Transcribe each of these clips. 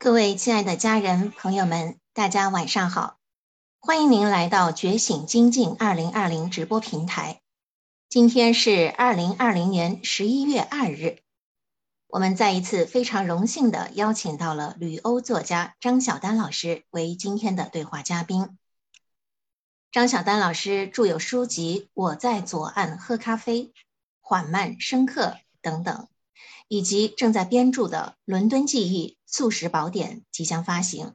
各位亲爱的家人朋友们，大家晚上好！欢迎您来到觉醒精进二零二零直播平台。今天是二零二零年十一月二日，我们再一次非常荣幸的邀请到了旅欧作家张晓丹老师为今天的对话嘉宾。张晓丹老师著有书籍《我在左岸喝咖啡》《缓慢深刻》等等。以及正在编著的《伦敦记忆素食宝典》即将发行。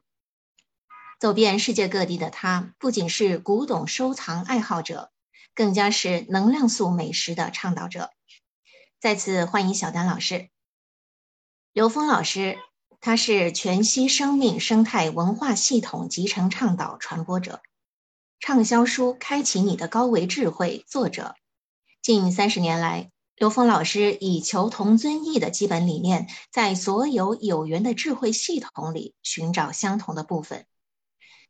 走遍世界各地的他，不仅是古董收藏爱好者，更加是能量素美食的倡导者。再次欢迎小丹老师。刘峰老师，他是全息生命生态文化系统集成倡导传播者，畅销书《开启你的高维智慧》作者，近三十年来。刘峰老师以求同尊异的基本理念，在所有有缘的智慧系统里寻找相同的部分，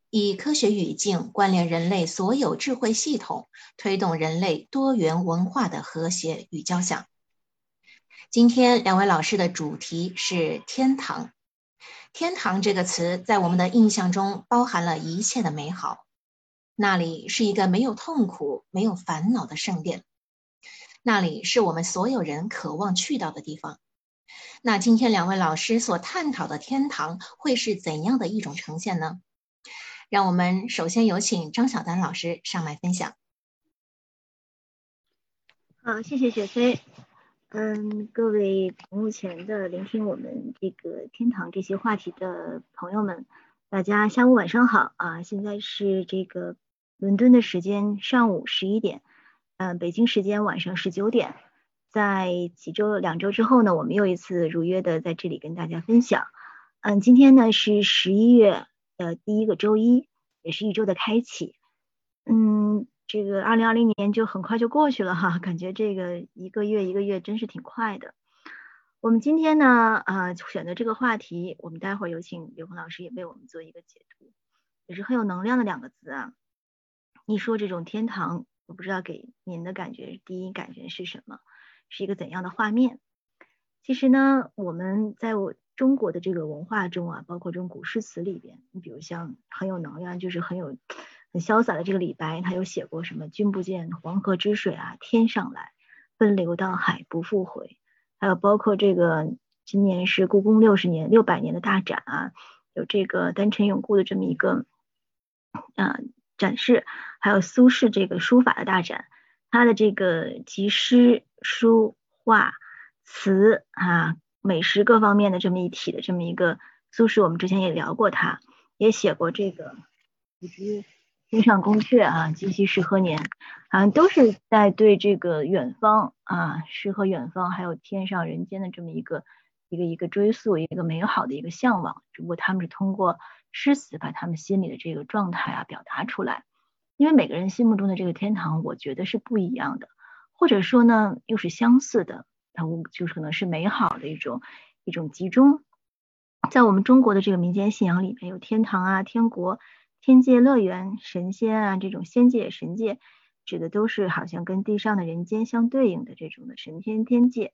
以科学语境关联人类所有智慧系统，推动人类多元文化的和谐与交响。今天两位老师的主题是天堂。天堂这个词在我们的印象中包含了一切的美好，那里是一个没有痛苦、没有烦恼的圣殿。那里是我们所有人渴望去到的地方。那今天两位老师所探讨的天堂会是怎样的一种呈现呢？让我们首先有请张晓丹老师上来分享。好，谢谢雪飞。嗯，各位目前的聆听我们这个天堂这些话题的朋友们，大家下午晚上好啊！现在是这个伦敦的时间上午十一点。嗯，北京时间晚上十九点，在几周两周之后呢，我们又一次如约的在这里跟大家分享。嗯，今天呢是十一月的第一个周一，也是一周的开启。嗯，这个二零二零年就很快就过去了哈，感觉这个一个月一个月真是挺快的。我们今天呢，呃，选择这个话题，我们待会儿有请刘鹏老师也为我们做一个解读，也是很有能量的两个字啊。一说这种天堂。我不知道给您的感觉，第一感觉是什么？是一个怎样的画面？其实呢，我们在我中国的这个文化中啊，包括这种古诗词里边，你比如像很有能量，就是很有很潇洒的这个李白，他有写过什么“君不见黄河之水啊天上来，奔流到海不复回”，还有包括这个今年是故宫六十年六百年的大展啊，有这个丹辰永固的这么一个啊。展示，还有苏轼这个书法的大展，他的这个集诗、书画、词啊、美食各方面的这么一体的这么一个苏轼，我们之前也聊过，他也写过这个“不知天上宫阙啊，今夕是何年”，好像都是在对这个远方啊，诗和远方，还有天上人间的这么一个一个一个追溯，一个美好的一个向往。只不过他们是通过。诗词把他们心里的这个状态啊表达出来，因为每个人心目中的这个天堂，我觉得是不一样的，或者说呢又是相似的，它就是可能是美好的一种一种集中。在我们中国的这个民间信仰里面，有天堂啊、天国、天界乐园、神仙啊这种仙界、神界，指的都是好像跟地上的人间相对应的这种的神天天界。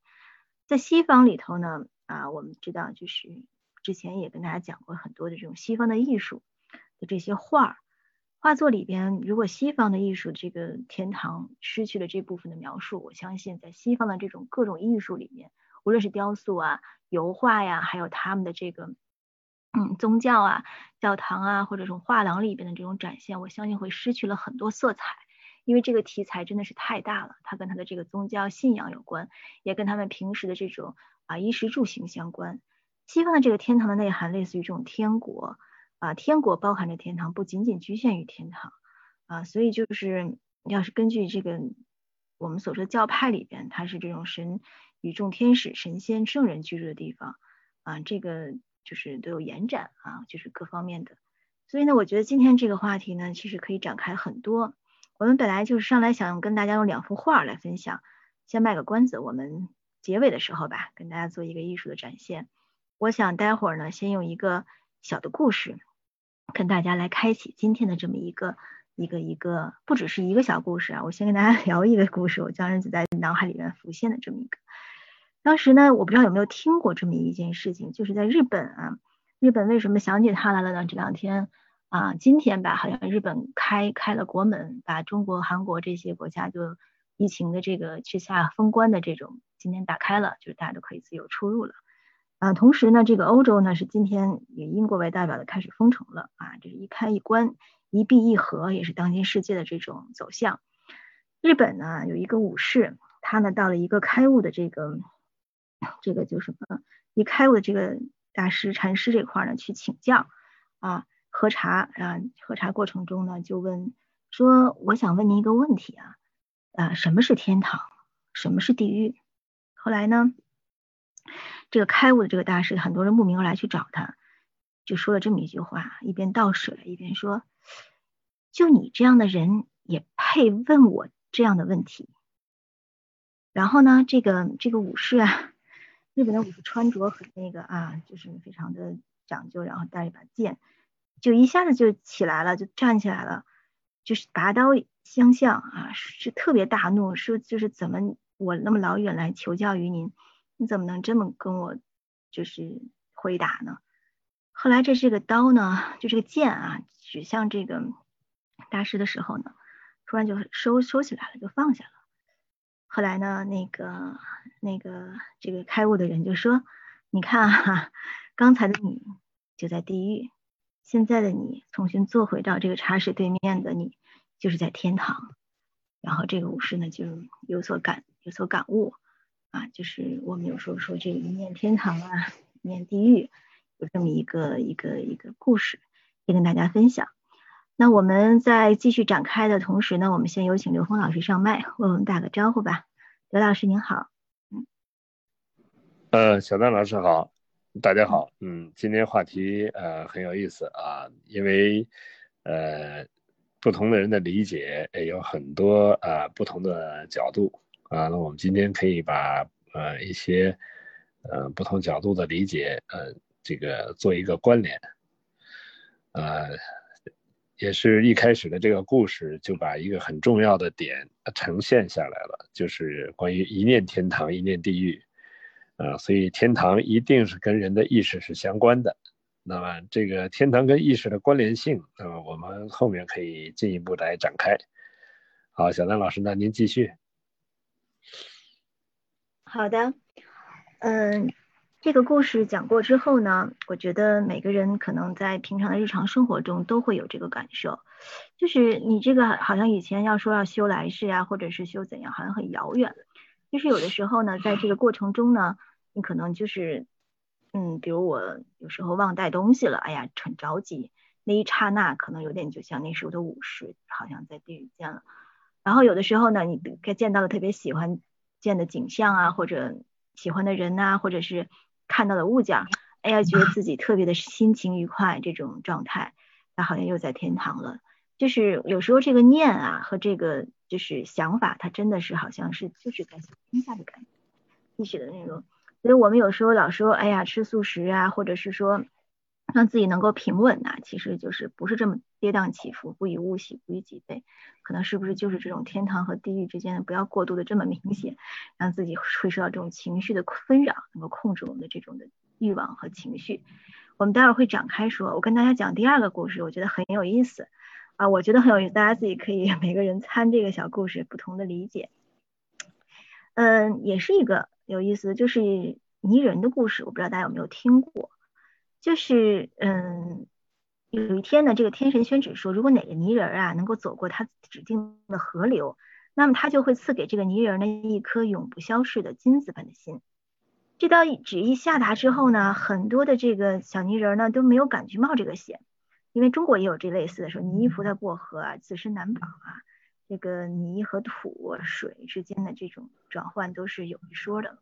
在西方里头呢，啊，我们知道就是。之前也跟大家讲过很多的这种西方的艺术的这些画儿画作里边，如果西方的艺术这个天堂失去了这部分的描述，我相信在西方的这种各种艺术里面，无论是雕塑啊、油画呀，还有他们的这个嗯宗教啊、教堂啊，或者这种画廊里边的这种展现，我相信会失去了很多色彩，因为这个题材真的是太大了，它跟他的这个宗教信仰有关，也跟他们平时的这种啊衣食住行相关。西方的这个天堂的内涵，类似于这种天国啊，天国包含着天堂，不仅仅局限于天堂啊，所以就是要是根据这个我们所说的教派里边，它是这种神、与众天使、神仙、圣人居住的地方啊，这个就是都有延展啊，就是各方面的。所以呢，我觉得今天这个话题呢，其实可以展开很多。我们本来就是上来想跟大家用两幅画来分享，先卖个关子，我们结尾的时候吧，跟大家做一个艺术的展现。我想待会儿呢，先用一个小的故事，跟大家来开启今天的这么一个一个一个，不只是一个小故事啊。我先跟大家 聊一个故事，我将人子在脑海里面浮现的这么一个。当时呢，我不知道有没有听过这么一件事情，就是在日本啊，日本为什么想起他来了呢？这两天啊，今天吧，好像日本开开了国门，把中国、韩国这些国家就疫情的这个之下封关的这种今天打开了，就是大家都可以自由出入了。啊，同时呢，这个欧洲呢是今天以英国为代表的开始封城了啊，这是一开一关，一闭一合，也是当今世界的这种走向。日本呢有一个武士，他呢到了一个开悟的这个这个就什么，一开悟的这个大师禅师这块呢去请教啊，喝茶啊，喝茶过程中呢就问说，我想问您一个问题啊，啊，什么是天堂？什么是地狱？后来呢？这个开悟的这个大师，很多人慕名而来去找他，就说了这么一句话，一边倒水一边说：“就你这样的人也配问我这样的问题？”然后呢，这个这个武士啊，日本的武士穿着很那个啊，就是非常的讲究，然后带一把剑，就一下子就起来了，就站起来了，就是拔刀相向啊，是特别大怒，说就是怎么我那么老远来求教于您。你怎么能这么跟我就是回答呢？后来这这个刀呢，就这个剑啊，指向这个大师的时候呢，突然就收收起来了，就放下了。后来呢，那个那个这个开悟的人就说：“你看哈，刚才的你就在地狱，现在的你重新坐回到这个茶室对面的你，就是在天堂。”然后这个武士呢，就有所感有所感悟。啊，就是我们有时候说这个一念天堂啊，一念地狱，有这么一个一个一个故事，也跟大家分享。那我们在继续展开的同时呢，我们先有请刘峰老师上麦，为我们打个招呼吧。刘老师您好，嗯，呃，小丹老师好，大家好，嗯，今天话题呃很有意思啊，因为呃不同的人的理解也有很多啊不同的角度。啊，那我们今天可以把呃一些呃不同角度的理解呃这个做一个关联，呃，也是一开始的这个故事就把一个很重要的点呈现下来了，就是关于一念天堂一念地狱，啊，所以天堂一定是跟人的意识是相关的。那么这个天堂跟意识的关联性，那么我们后面可以进一步来展开。好，小丹老师，那您继续。好的，嗯，这个故事讲过之后呢，我觉得每个人可能在平常的日常生活中都会有这个感受，就是你这个好像以前要说要修来世啊，或者是修怎样，好像很遥远。就是有的时候呢，在这个过程中呢，你可能就是，嗯，比如我有时候忘带东西了，哎呀，很着急，那一刹那可能有点就像那时候的武士，好像在地狱见了。然后有的时候呢，你该见到了特别喜欢。见的景象啊，或者喜欢的人呐，或者是看到的物件，哎呀，觉得自己特别的心情愉快，这种状态，他好像又在天堂了。就是有时候这个念啊和这个就是想法，它真的是好像是就是在天下的感觉，意识的那种。所以我们有时候老说，哎呀，吃素食啊，或者是说。让自己能够平稳呐，其实就是不是这么跌宕起伏，不以物喜，不以己悲，可能是不是就是这种天堂和地狱之间不要过度的这么明显，让自己会受到这种情绪的纷扰，能够控制我们的这种的欲望和情绪。我们待会儿会展开说，我跟大家讲第二个故事，我觉得很有意思啊，我觉得很有意思，大家自己可以每个人参这个小故事，不同的理解。嗯，也是一个有意思，就是泥人的故事，我不知道大家有没有听过。就是嗯，有一天呢，这个天神宣旨说，如果哪个泥人啊能够走过他指定的河流，那么他就会赐给这个泥人呢一颗永不消逝的金子般的心。这道旨意下达之后呢，很多的这个小泥人呢都没有敢去冒这个险，因为中国也有这类似的说泥菩萨过河啊，自身难保啊，这个泥和土水之间的这种转换都是有一说的。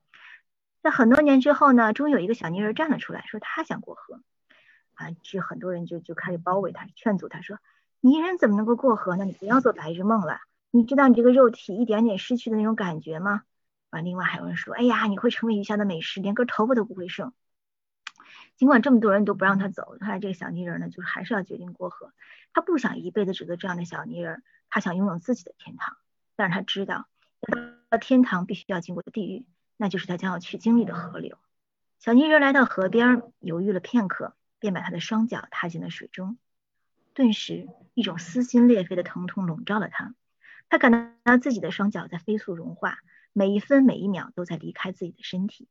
在很多年之后呢，终于有一个小泥人站了出来，说他想过河，啊，这很多人就就开始包围他，劝阻他说，泥人怎么能够过河呢？你不要做白日梦了，你知道你这个肉体一点点失去的那种感觉吗？啊，另外还有人说，哎呀，你会成为余下的美食，连根头发都不会剩。尽管这么多人都不让他走，后来这个小泥人呢，就是还是要决定过河。他不想一辈子只做这样的小泥人，他想拥有自己的天堂，但是他知道，到天堂必须要经过地狱。那就是他将要去经历的河流。小泥人来到河边，犹豫了片刻，便把他的双脚踏进了水中。顿时，一种撕心裂肺的疼痛笼罩了他。他感到自己的双脚在飞速融化，每一分每一秒都在离开自己的身体。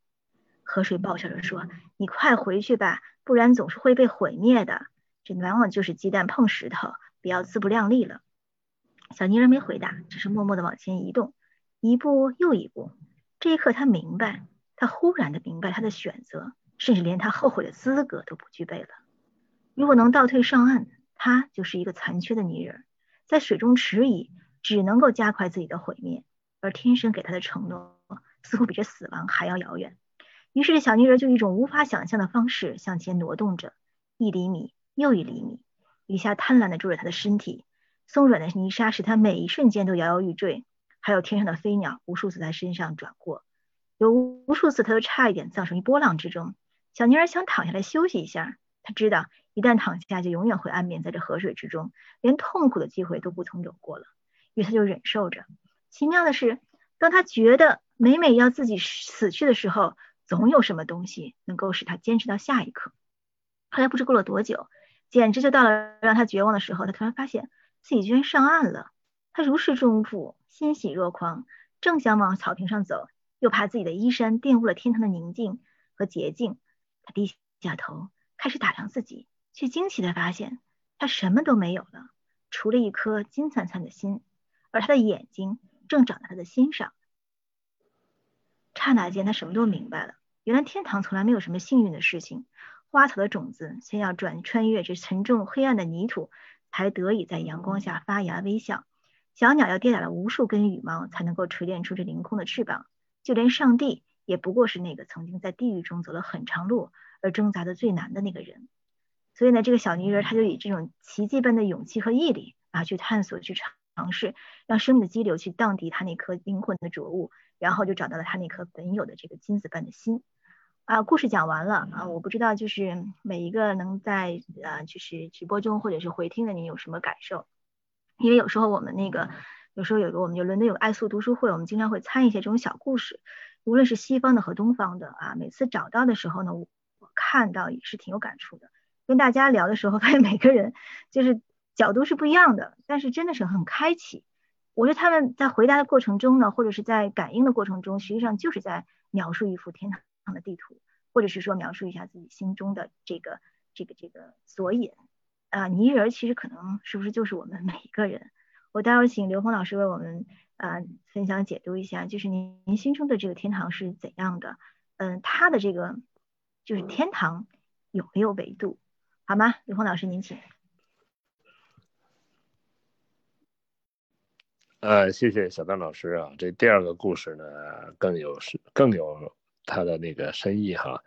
河水爆笑着说：“你快回去吧，不然总是会被毁灭的。这往往就是鸡蛋碰石头，不要自不量力了。”小泥人没回答，只是默默地往前移动，一步又一步。这一刻，他明白，他忽然的明白，他的选择，甚至连他后悔的资格都不具备了。如果能倒退上岸，他就是一个残缺的泥人，在水中迟疑，只能够加快自己的毁灭。而天生给他的承诺，似乎比这死亡还要遥远。于是，这小泥人就一种无法想象的方式向前挪动着，一厘米又一厘米，雨下贪婪地注着他的身体，松软的泥沙使他每一瞬间都摇摇欲坠。还有天上的飞鸟，无数次在身上转过，有无数次他都差一点葬身于波浪之中。小泥儿想躺下来休息一下，他知道。一旦躺下，就永远会安眠在这河水之中，连痛苦的机会都不曾有过了。于是他就忍受着。奇妙的是，当他觉得每每要自己死去的时候，总有什么东西能够使他坚持到下一刻。后来不知过了多久，简直就到了让他绝望的时候。他突然发现自己居然上岸了。他如释重负，欣喜若狂，正想往草坪上走，又怕自己的衣衫玷污了天堂的宁静和洁净。他低下头，开始打量自己。却惊奇地发现，他什么都没有了，除了一颗金灿灿的心，而他的眼睛正长在他的心上。刹那间，他什么都明白了。原来天堂从来没有什么幸运的事情，花草的种子先要转穿越这沉重黑暗的泥土，才得以在阳光下发芽微笑；小鸟要跌打了无数根羽毛，才能够锤炼出这凌空的翅膀。就连上帝，也不过是那个曾经在地狱中走了很长路而挣扎的最难的那个人。所以呢，这个小泥人他就以这种奇迹般的勇气和毅力啊，去探索、去尝试，让生命的激流去荡涤他那颗灵魂的浊物，然后就找到了他那颗本有的这个金子般的心。啊，故事讲完了啊，我不知道就是每一个能在啊，就是直播中或者是回听的你有什么感受？因为有时候我们那个有时候有个我们就伦敦有个爱素读书会，我们经常会参一些这种小故事，无论是西方的和东方的啊，每次找到的时候呢，我看到也是挺有感触的。跟大家聊的时候，发现每个人就是角度是不一样的，但是真的是很开启。我觉得他们在回答的过程中呢，或者是在感应的过程中，实际上就是在描述一幅天堂的地图，或者是说描述一下自己心中的这个这个这个索引啊。泥人其实可能是不是就是我们每一个人？我待会儿请刘峰老师为我们啊分享解读一下，就是您您心中的这个天堂是怎样的？嗯，他的这个就是天堂有没有维度？好吗，刘峰老师，您请。呃，谢谢小丹老师啊，这第二个故事呢更有是更有它的那个深意哈，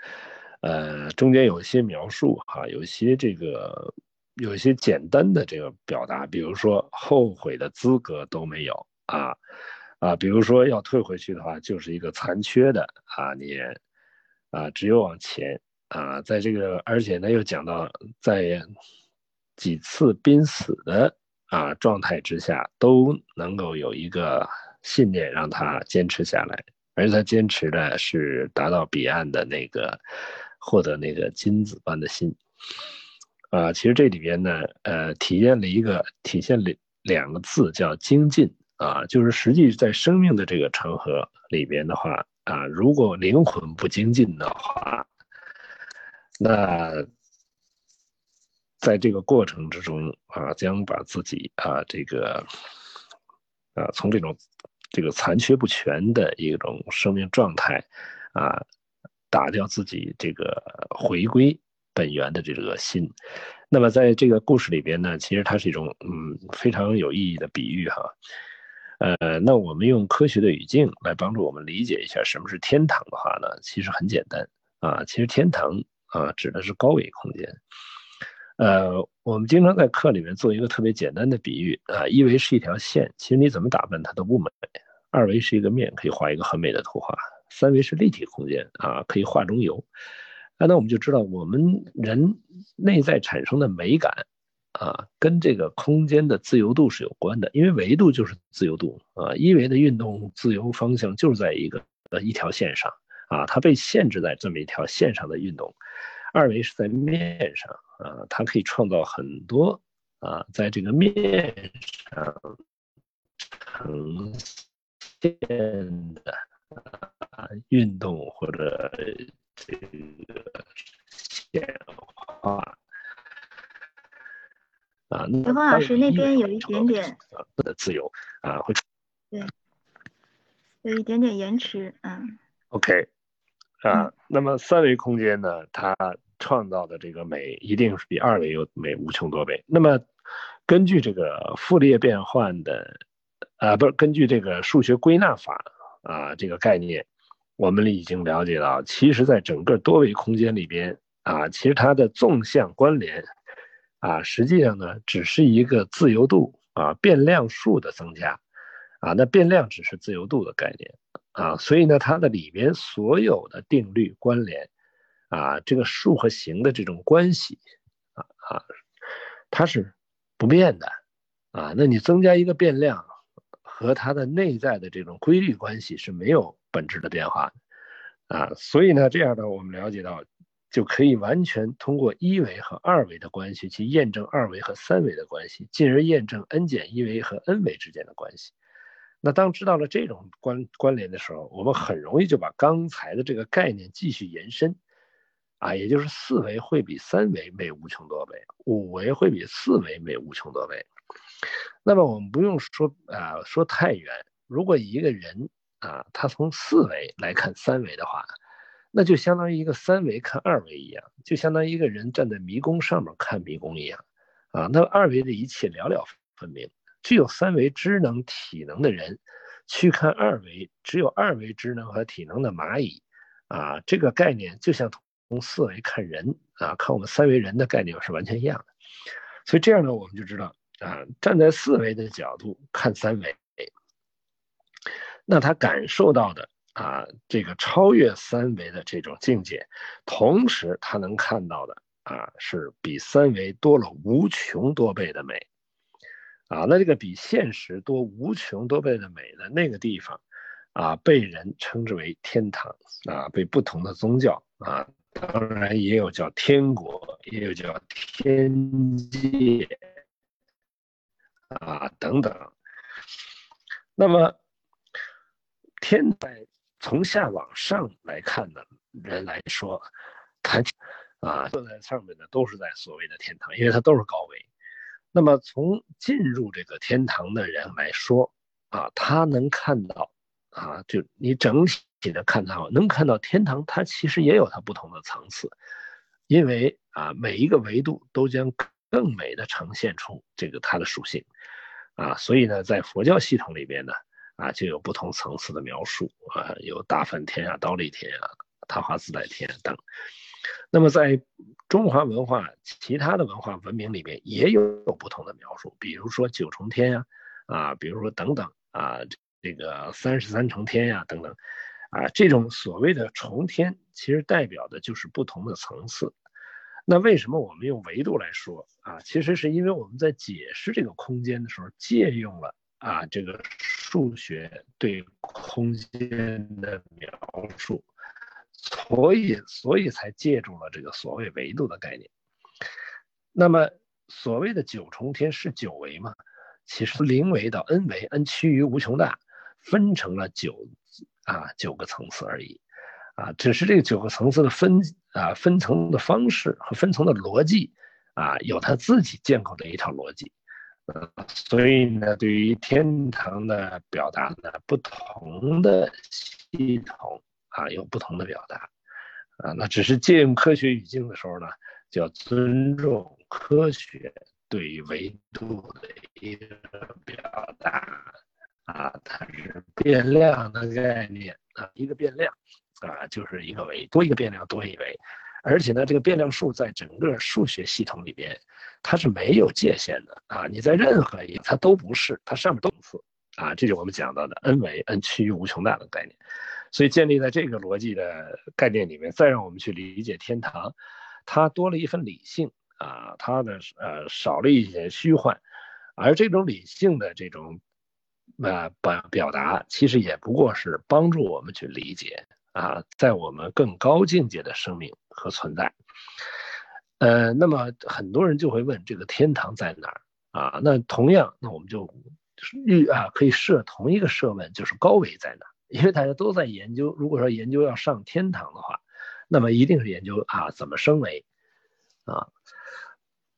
呃，中间有一些描述哈，有一些这个有一些简单的这个表达，比如说后悔的资格都没有啊啊，比如说要退回去的话，就是一个残缺的啊年啊，只有往前。啊，在这个，而且呢，又讲到在几次濒死的啊状态之下，都能够有一个信念让他坚持下来，而他坚持的是达到彼岸的那个，获得那个金子般的心。啊，其实这里边呢，呃，体现了一个体现了两个字叫精进啊，就是实际在生命的这个长河里边的话啊，如果灵魂不精进的话。那在这个过程之中啊，将把自己啊这个啊从这种这个残缺不全的一种生命状态啊，打掉自己这个回归本源的这个心。那么在这个故事里边呢，其实它是一种嗯非常有意义的比喻哈。呃，那我们用科学的语境来帮助我们理解一下什么是天堂的话呢，其实很简单啊，其实天堂。啊，指的是高维空间。呃，我们经常在课里面做一个特别简单的比喻啊，一维是一条线，其实你怎么打扮它都不美；二维是一个面，可以画一个很美的图画；三维是立体空间啊，可以画中游。那，那我们就知道，我们人内在产生的美感啊，跟这个空间的自由度是有关的，因为维度就是自由度啊。一维的运动自由方向就是在一个呃一条线上。啊，它被限制在这么一条线上的运动，二维是在面上啊，它可以创造很多啊，在这个面上呈现的运动或者这个显化。啊，刘峰老师那边有一点点的自由啊，会对，有一点点延迟，嗯，OK，啊，那么三维空间呢，它创造的这个美一定是比二维有美无穷多倍。那么根据这个傅列变换的，啊，不是根据这个数学归纳法啊这个概念，我们已经了解到，其实在整个多维空间里边啊，其实它的纵向关联。啊，实际上呢，只是一个自由度啊变量数的增加，啊，那变量只是自由度的概念啊，所以呢，它的里边所有的定律关联，啊，这个数和形的这种关系，啊啊，它是不变的，啊，那你增加一个变量，和它的内在的这种规律关系是没有本质的变化，啊，所以呢，这样呢，我们了解到。就可以完全通过一维和二维的关系去验证二维和三维的关系，进而验证 n 减一维和 n 维之间的关系。那当知道了这种关关联的时候，我们很容易就把刚才的这个概念继续延伸，啊，也就是四维会比三维美无穷多倍，五维会比四维美无穷多倍。那么我们不用说啊，说太远。如果一个人啊，他从四维来看三维的话。那就相当于一个三维看二维一样，就相当于一个人站在迷宫上面看迷宫一样，啊，那二维的一切了了分明。具有三维知能体能的人，去看二维只有二维知能和体能的蚂蚁，啊，这个概念就像从四维看人啊，看我们三维人的概念是完全一样的。所以这样呢，我们就知道啊，站在四维的角度看三维，那他感受到的。啊，这个超越三维的这种境界，同时他能看到的啊，是比三维多了无穷多倍的美，啊，那这个比现实多无穷多倍的美的那个地方，啊，被人称之为天堂，啊，被不同的宗教啊，当然也有叫天国，也有叫天界，啊，等等。那么天在。从下往上来看的人来说，他啊坐在上面的都是在所谓的天堂，因为它都是高维。那么从进入这个天堂的人来说，啊，他能看到啊，就你整体的看到，能看到天堂，它其实也有它不同的层次，因为啊，每一个维度都将更美的呈现出这个它的属性，啊，所以呢，在佛教系统里边呢。啊，就有不同层次的描述啊，有大梵天啊、刀立天啊、他华自在天等。那么在中华文化其他的文化文明里面，也有不同的描述，比如说九重天呀，啊，比如说等等啊，这个三十三重天呀等等，啊，这种所谓的重天，其实代表的就是不同的层次。那为什么我们用维度来说啊？其实是因为我们在解释这个空间的时候，借用了啊这个。数学对空间的描述，所以所以才借助了这个所谓维度的概念。那么所谓的九重天是九维吗？其实零维到 n 维，n 趋于无穷大，分成了九啊九个层次而已啊，只是这个九个层次的分啊分层的方式和分层的逻辑啊有他自己建构的一套逻辑。所以呢，对于天堂的表达呢，不同的系统啊有不同的表达啊，那只是借用科学语境的时候呢，就要尊重科学对于维度的一个表达啊，它是变量的概念啊，一个变量啊就是一个维，多一个变量多一维。而且呢，这个变量数在整个数学系统里边，它是没有界限的啊！你在任何一个它都不是，它上面都是啊！这就我们讲到的 n 维 n 趋于无穷大的概念。所以建立在这个逻辑的概念里面，再让我们去理解天堂，它多了一份理性啊，它的呃少了一些虚幻，而这种理性的这种呃表表达，其实也不过是帮助我们去理解啊，在我们更高境界的生命和存在。呃，那么很多人就会问，这个天堂在哪儿啊？那同样，那我们就预啊，可以设同一个设问，就是高维在哪儿？因为大家都在研究，如果说研究要上天堂的话，那么一定是研究啊怎么升维啊。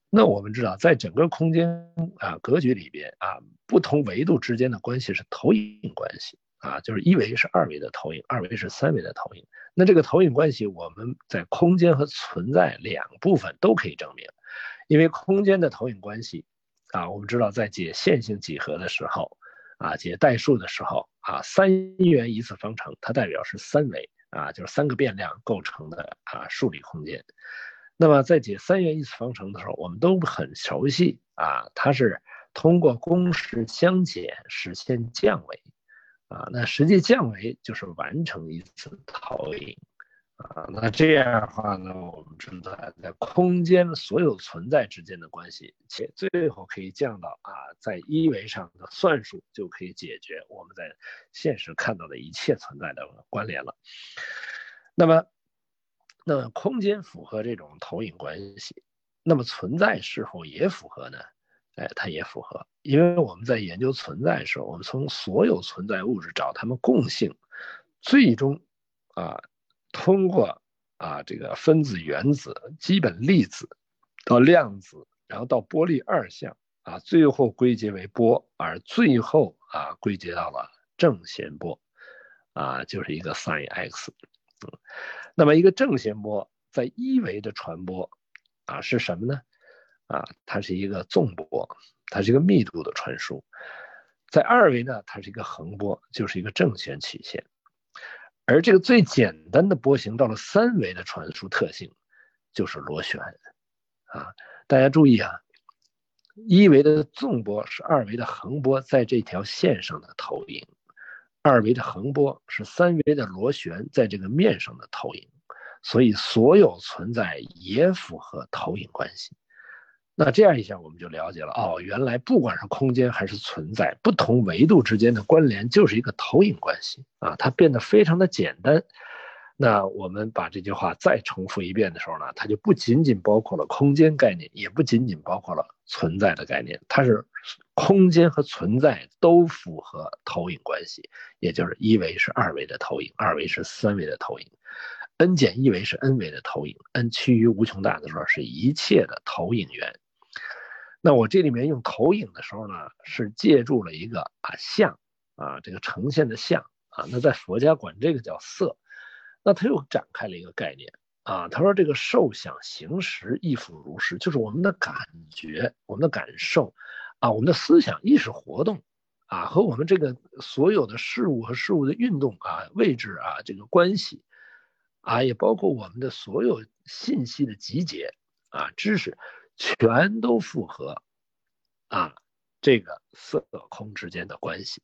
那我们知道，在整个空间啊格局里边啊，不同维度之间的关系是投影关系啊，就是一维是二维的投影，二维是三维的投影。那这个投影关系，我们在空间和存在两部分都可以证明，因为空间的投影关系啊，我们知道在解线性几何的时候啊，解代数的时候啊，三元一次方程它代表是三维啊，就是三个变量构成的啊数理空间。那么在解三元一次方程的时候，我们都很熟悉啊，它是通过公式相减实现降维啊。那实际降维就是完成一次投影啊。那这样的话呢，我们知道在空间所有存在之间的关系，且最后可以降到啊，在一维上的算术就可以解决我们在现实看到的一切存在的关联了。那么。那空间符合这种投影关系，那么存在是否也符合呢？哎，它也符合，因为我们在研究存在的时候，我们从所有存在物质找它们共性，最终啊，通过啊这个分子、原子、基本粒子到量子，然后到波粒二象啊，最后归结为波，而最后啊归结到了正弦波啊，就是一个 sin x，嗯。那么一个正弦波在一维的传播啊是什么呢？啊，它是一个纵波，它是一个密度的传输。在二维呢，它是一个横波，就是一个正弦曲线。而这个最简单的波形到了三维的传输特性就是螺旋啊。大家注意啊，一维的纵波是二维的横波在这条线上的投影。二维的横波是三维的螺旋在这个面上的投影，所以所有存在也符合投影关系。那这样一下我们就了解了哦，原来不管是空间还是存在，不同维度之间的关联就是一个投影关系啊，它变得非常的简单。那我们把这句话再重复一遍的时候呢，它就不仅仅包括了空间概念，也不仅仅包括了存在的概念，它是空间和存在都符合投影关系，也就是一维是二维的投影，二维是三维的投影，n 减一维是 n 维的投影，n 趋于无穷大的时候是一切的投影源。那我这里面用投影的时候呢，是借助了一个啊像啊这个呈现的像啊，那在佛家管这个叫色。那他又展开了一个概念啊，他说这个受想行识亦复如是，就是我们的感觉、我们的感受啊、我们的思想、意识活动啊，和我们这个所有的事物和事物的运动啊、位置啊这个关系啊，也包括我们的所有信息的集结啊、知识，全都符合啊这个色空之间的关系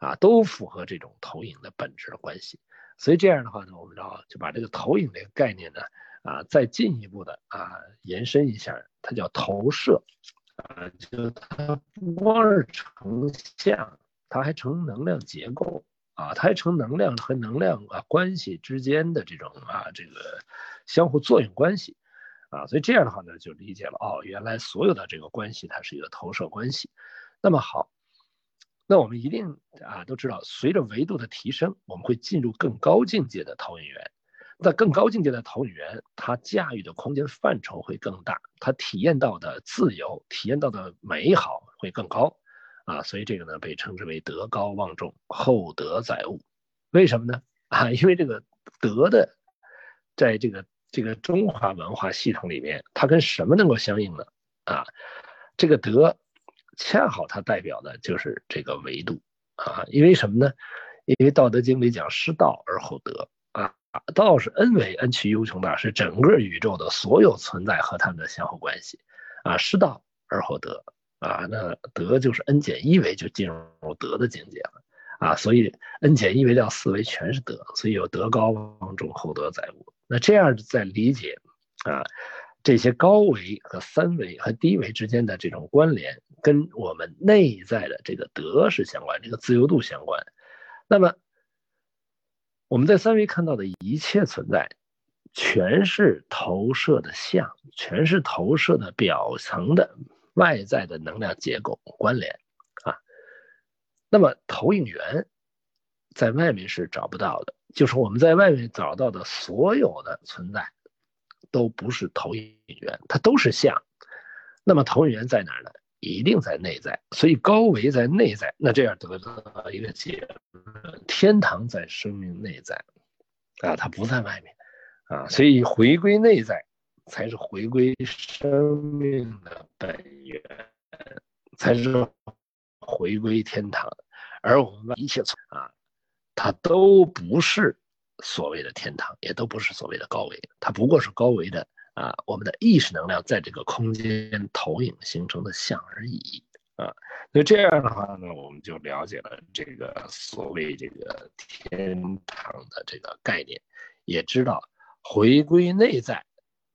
啊，都符合这种投影的本质的关系。所以这样的话呢，我们知道就把这个投影这个概念呢，啊，再进一步的啊延伸一下，它叫投射，啊，就它不光是成像，它还成能量结构，啊，它还成能量和能量啊关系之间的这种啊这个相互作用关系，啊，所以这样的话呢，就理解了哦，原来所有的这个关系它是一个投射关系，那么好。那我们一定啊都知道，随着维度的提升，我们会进入更高境界的投影源。那更高境界的投影源，它驾驭的空间范畴会更大，它体验到的自由、体验到的美好会更高啊。所以这个呢，被称之为德高望重，厚德载物。为什么呢？啊，因为这个德的，在这个这个中华文化系统里面，它跟什么能够相应呢？啊，这个德。恰好它代表的就是这个维度啊，因为什么呢？因为《道德经》里讲“失道而后德”啊，道是 n 维 n 趋于无穷大，是整个宇宙的所有存在和它们的相互关系啊。失道而后德啊，那德就是 n 减一维就进入德的境界了啊，所以 n 减一维到四维全是德，所以有德高望重，厚德载物。那这样在理解啊。这些高维和三维和低维之间的这种关联，跟我们内在的这个德是相关，这个自由度相关。那么，我们在三维看到的一切存在，全是投射的像，全是投射的表层的外在的能量结构关联啊。那么投影源在外面是找不到的，就是我们在外面找到的所有的存在，都不是投影源，它都是像。那么投影源在哪儿呢？一定在内在，所以高维在内在，那这样得到一个结论：天堂在生命内在，啊，它不在外面，啊，所以回归内在才是回归生命的本源，才是回归天堂，而我们一切啊，它都不是所谓的天堂，也都不是所谓的高维，它不过是高维的。啊，我们的意识能量在这个空间投影形成的像而已啊。那这样的话呢，我们就了解了这个所谓这个天堂的这个概念，也知道回归内在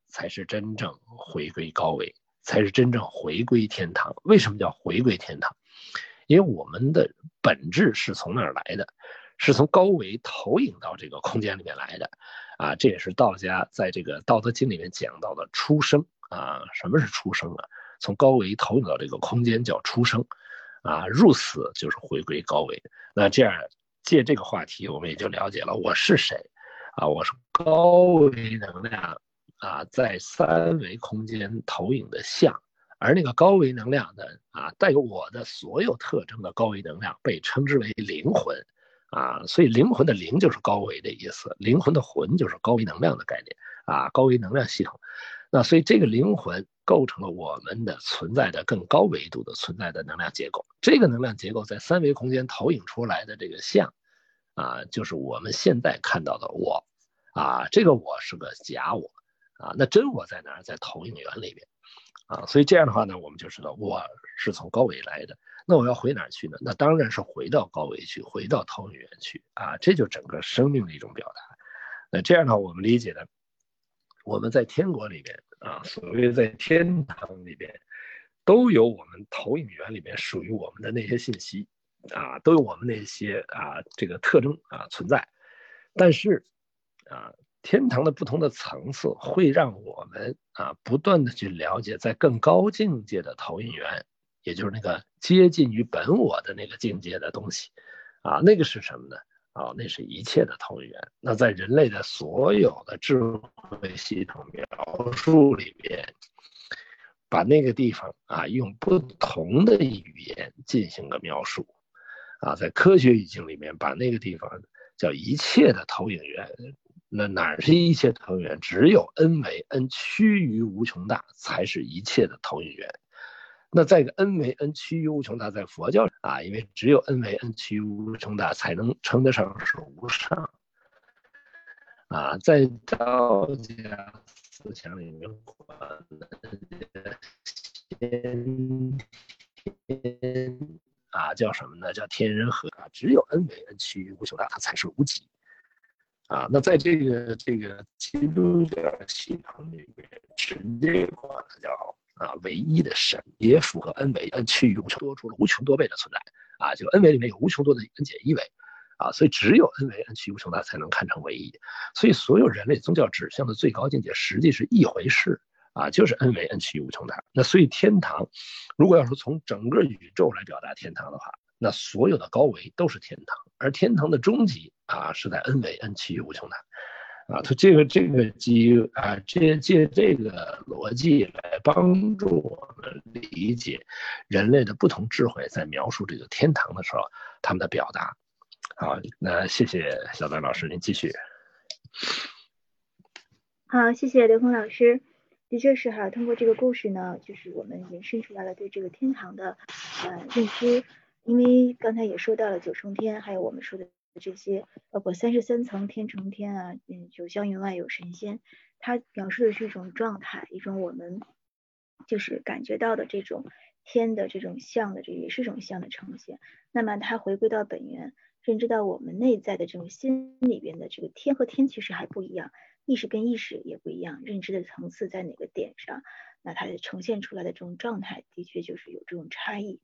才是真正回归高维，才是真正回归天堂。为什么叫回归天堂？因为我们的本质是从那儿来的，是从高维投影到这个空间里面来的。啊，这也是道家在这个《道德经》里面讲到的出生啊。什么是出生啊？从高维投影到这个空间叫出生，啊，入死就是回归高维。那这样借这个话题，我们也就了解了我是谁啊？我是高维能量啊，在三维空间投影的像，而那个高维能量的啊，带有我的所有特征的高维能量，被称之为灵魂。啊，所以灵魂的灵就是高维的意思，灵魂的魂就是高维能量的概念啊，高维能量系统。那所以这个灵魂构成了我们的存在的更高维度的存在的能量结构。这个能量结构在三维空间投影出来的这个像，啊，就是我们现在看到的我，啊，这个我是个假我，啊，那真我在哪儿？在投影源里面，啊，所以这样的话呢，我们就知道我是从高维来的。那我要回哪儿去呢？那当然是回到高维去，回到投影源去啊！这就整个生命的一种表达。那这样的话，我们理解的，我们在天国里边啊，所谓在天堂里边，都有我们投影源里面属于我们的那些信息啊，都有我们那些啊这个特征啊存在。但是啊，天堂的不同的层次会让我们啊不断的去了解在更高境界的投影源。也就是那个接近于本我的那个境界的东西，啊，那个是什么呢？啊，那是一切的投影源。那在人类的所有的智慧系统描述里边，把那个地方啊用不同的语言进行个描述，啊，在科学语境里面把那个地方叫一切的投影源。那哪是一切投影源？只有 n 为 n 趋于无穷大才是一切的投影源。那在个 n 为 n 趋于无穷大，在佛教啊，因为只有 n 为 n 趋于无穷大，才能称得上是无上啊。在道家思想里面，管天啊叫什么呢？叫天人合啊。只有 n 为 n 趋于无穷大，它才是无极啊。那在这个这个基督教系统里面，直接管它叫。啊，唯一的神也符合 n 维 n 趋于无穷多出了无穷多倍的存在啊，就 n 维里面有无穷多的 n 减一维啊，所以只有 n 维 n 趋于无穷大才能看成唯一，所以所有人类宗教指向的最高境界实际是一回事啊，就是 n 维 n 趋于无穷大。那所以天堂，如果要是从整个宇宙来表达天堂的话，那所有的高维都是天堂，而天堂的终极啊是在 n 维 n 趋于无穷大。啊，他这个这个基于啊，借借这个逻辑来帮助我们理解人类的不同智慧，在描述这个天堂的时候，他们的表达。好，那谢谢小丹老师，您继续。好，谢谢刘峰老师。的确是哈，通过这个故事呢，就是我们延伸出来了对这个天堂的呃认知，因为刚才也说到了九重天，还有我们说的。这些包括三十三层天成天啊，嗯，九霄云外有神仙，它表示的是一种状态，一种我们就是感觉到的这种天的这种相的，这也是一种相的呈现。那么它回归到本源，认知到我们内在的这种心里边的这个天和天其实还不一样，意识跟意识也不一样，认知的层次在哪个点上，那它呈现出来的这种状态的确就是有这种差异。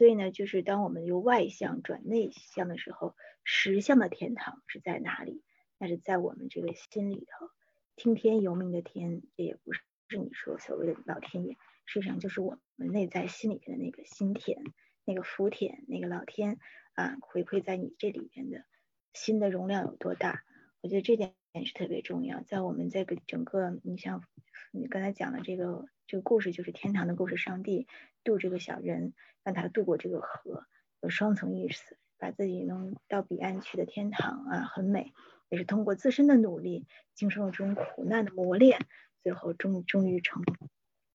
所以呢，就是当我们由外向转内向的时候，实相的天堂是在哪里？那是在我们这个心里头，听天由命的天，这也不是你说所谓的老天爷，实际上就是我们内在心里边的那个心田，那个福田，那个老天啊，回馈在你这里边的心的容量有多大？我觉得这点是特别重要。在我们这个整个，你像你刚才讲的这个这个故事，就是天堂的故事，上帝渡这个小人，让他渡过这个河，有双层意思，把自己能到彼岸去的天堂啊，很美，也是通过自身的努力，经受了这种苦难的磨练，最后终终于成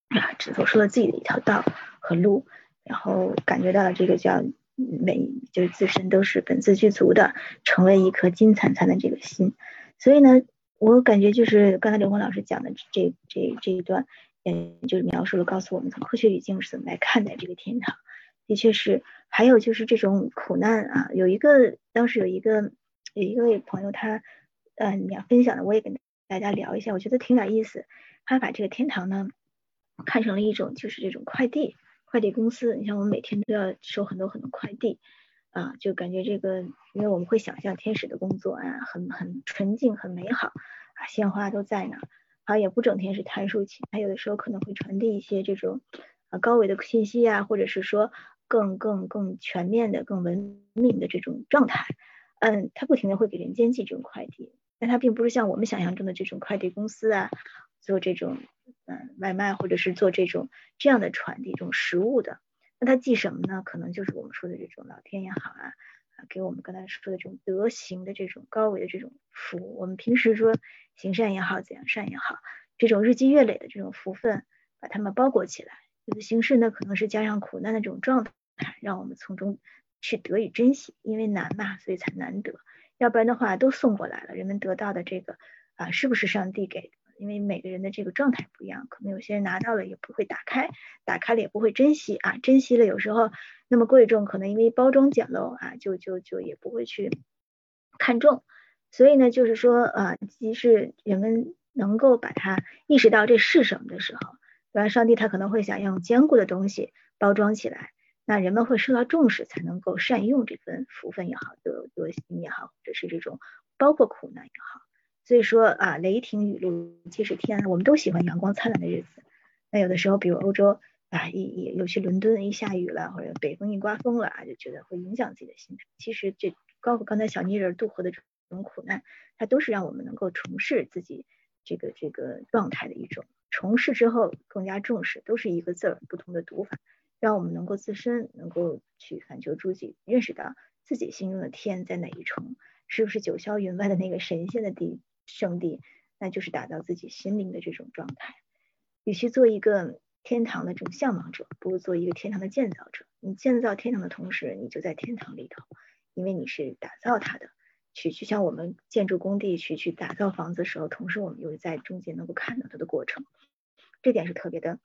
啊，只走出了自己的一条道和路，然后感觉到了这个叫。每就是自身都是本自具足的，成为一颗金灿灿的这个心。所以呢，我感觉就是刚才刘红老师讲的这这这一段，嗯，就是描述了告诉我们从科学语境是怎么来看待这个天堂。的确是，还有就是这种苦难啊，有一个当时有一个有一位朋友他，嗯，你要分享的，我也跟大家聊一下，我觉得挺有意思。他把这个天堂呢看成了一种就是这种快递。快递公司，你像我们每天都要收很多很多快递啊，就感觉这个，因为我们会想象天使的工作啊，很很纯净，很美好啊，鲜花都在那，啊，也不整天是弹竖琴，他有的时候可能会传递一些这种啊高维的信息啊，或者是说更更更全面的、更文明的这种状态，嗯，他不停的会给人间寄这种快递，但他并不是像我们想象中的这种快递公司啊，做这种。嗯，外卖或者是做这种这样的传递，这种食物的，那他寄什么呢？可能就是我们说的这种老天也好啊，啊，给我们刚才说的这种德行的这种高维的这种福。我们平时说行善也好，怎样善也好，这种日积月累的这种福分，把它们包裹起来。有的形式呢，可能是加上苦难的这种状态，让我们从中去得以珍惜，因为难嘛，所以才难得。要不然的话，都送过来了，人们得到的这个啊，是不是上帝给的？因为每个人的这个状态不一样，可能有些人拿到了也不会打开，打开了也不会珍惜啊，珍惜了有时候那么贵重，可能因为包装简陋啊，就就就也不会去看重。所以呢，就是说啊，即使人们能够把它意识到这是什么的时候，当然上帝他可能会想用坚固的东西包装起来，那人们会受到重视，才能够善用这份福分也好，德德行也好，或者是这种包括苦难也好。所以说啊，雷霆雨露皆是天，我们都喜欢阳光灿烂的日子。那有的时候，比如欧洲啊，一一尤其伦敦一下雨了，或者北风一刮风了啊，就觉得会影响自己的心态。其实这包括刚才小泥人渡河的这种苦难，它都是让我们能够重视自己这个这个状态的一种重视之后更加重视，都是一个字儿不同的读法，让我们能够自身能够去反求诸己，认识到自己心中的天在哪一重，是不是九霄云外的那个神仙的地。圣地，那就是打造自己心灵的这种状态。与其做一个天堂的这种向往者，不如做一个天堂的建造者。你建造天堂的同时，你就在天堂里头，因为你是打造它的。去去像我们建筑工地去去打造房子的时候，同时我们又在中间能够看到它的过程，这点是特别的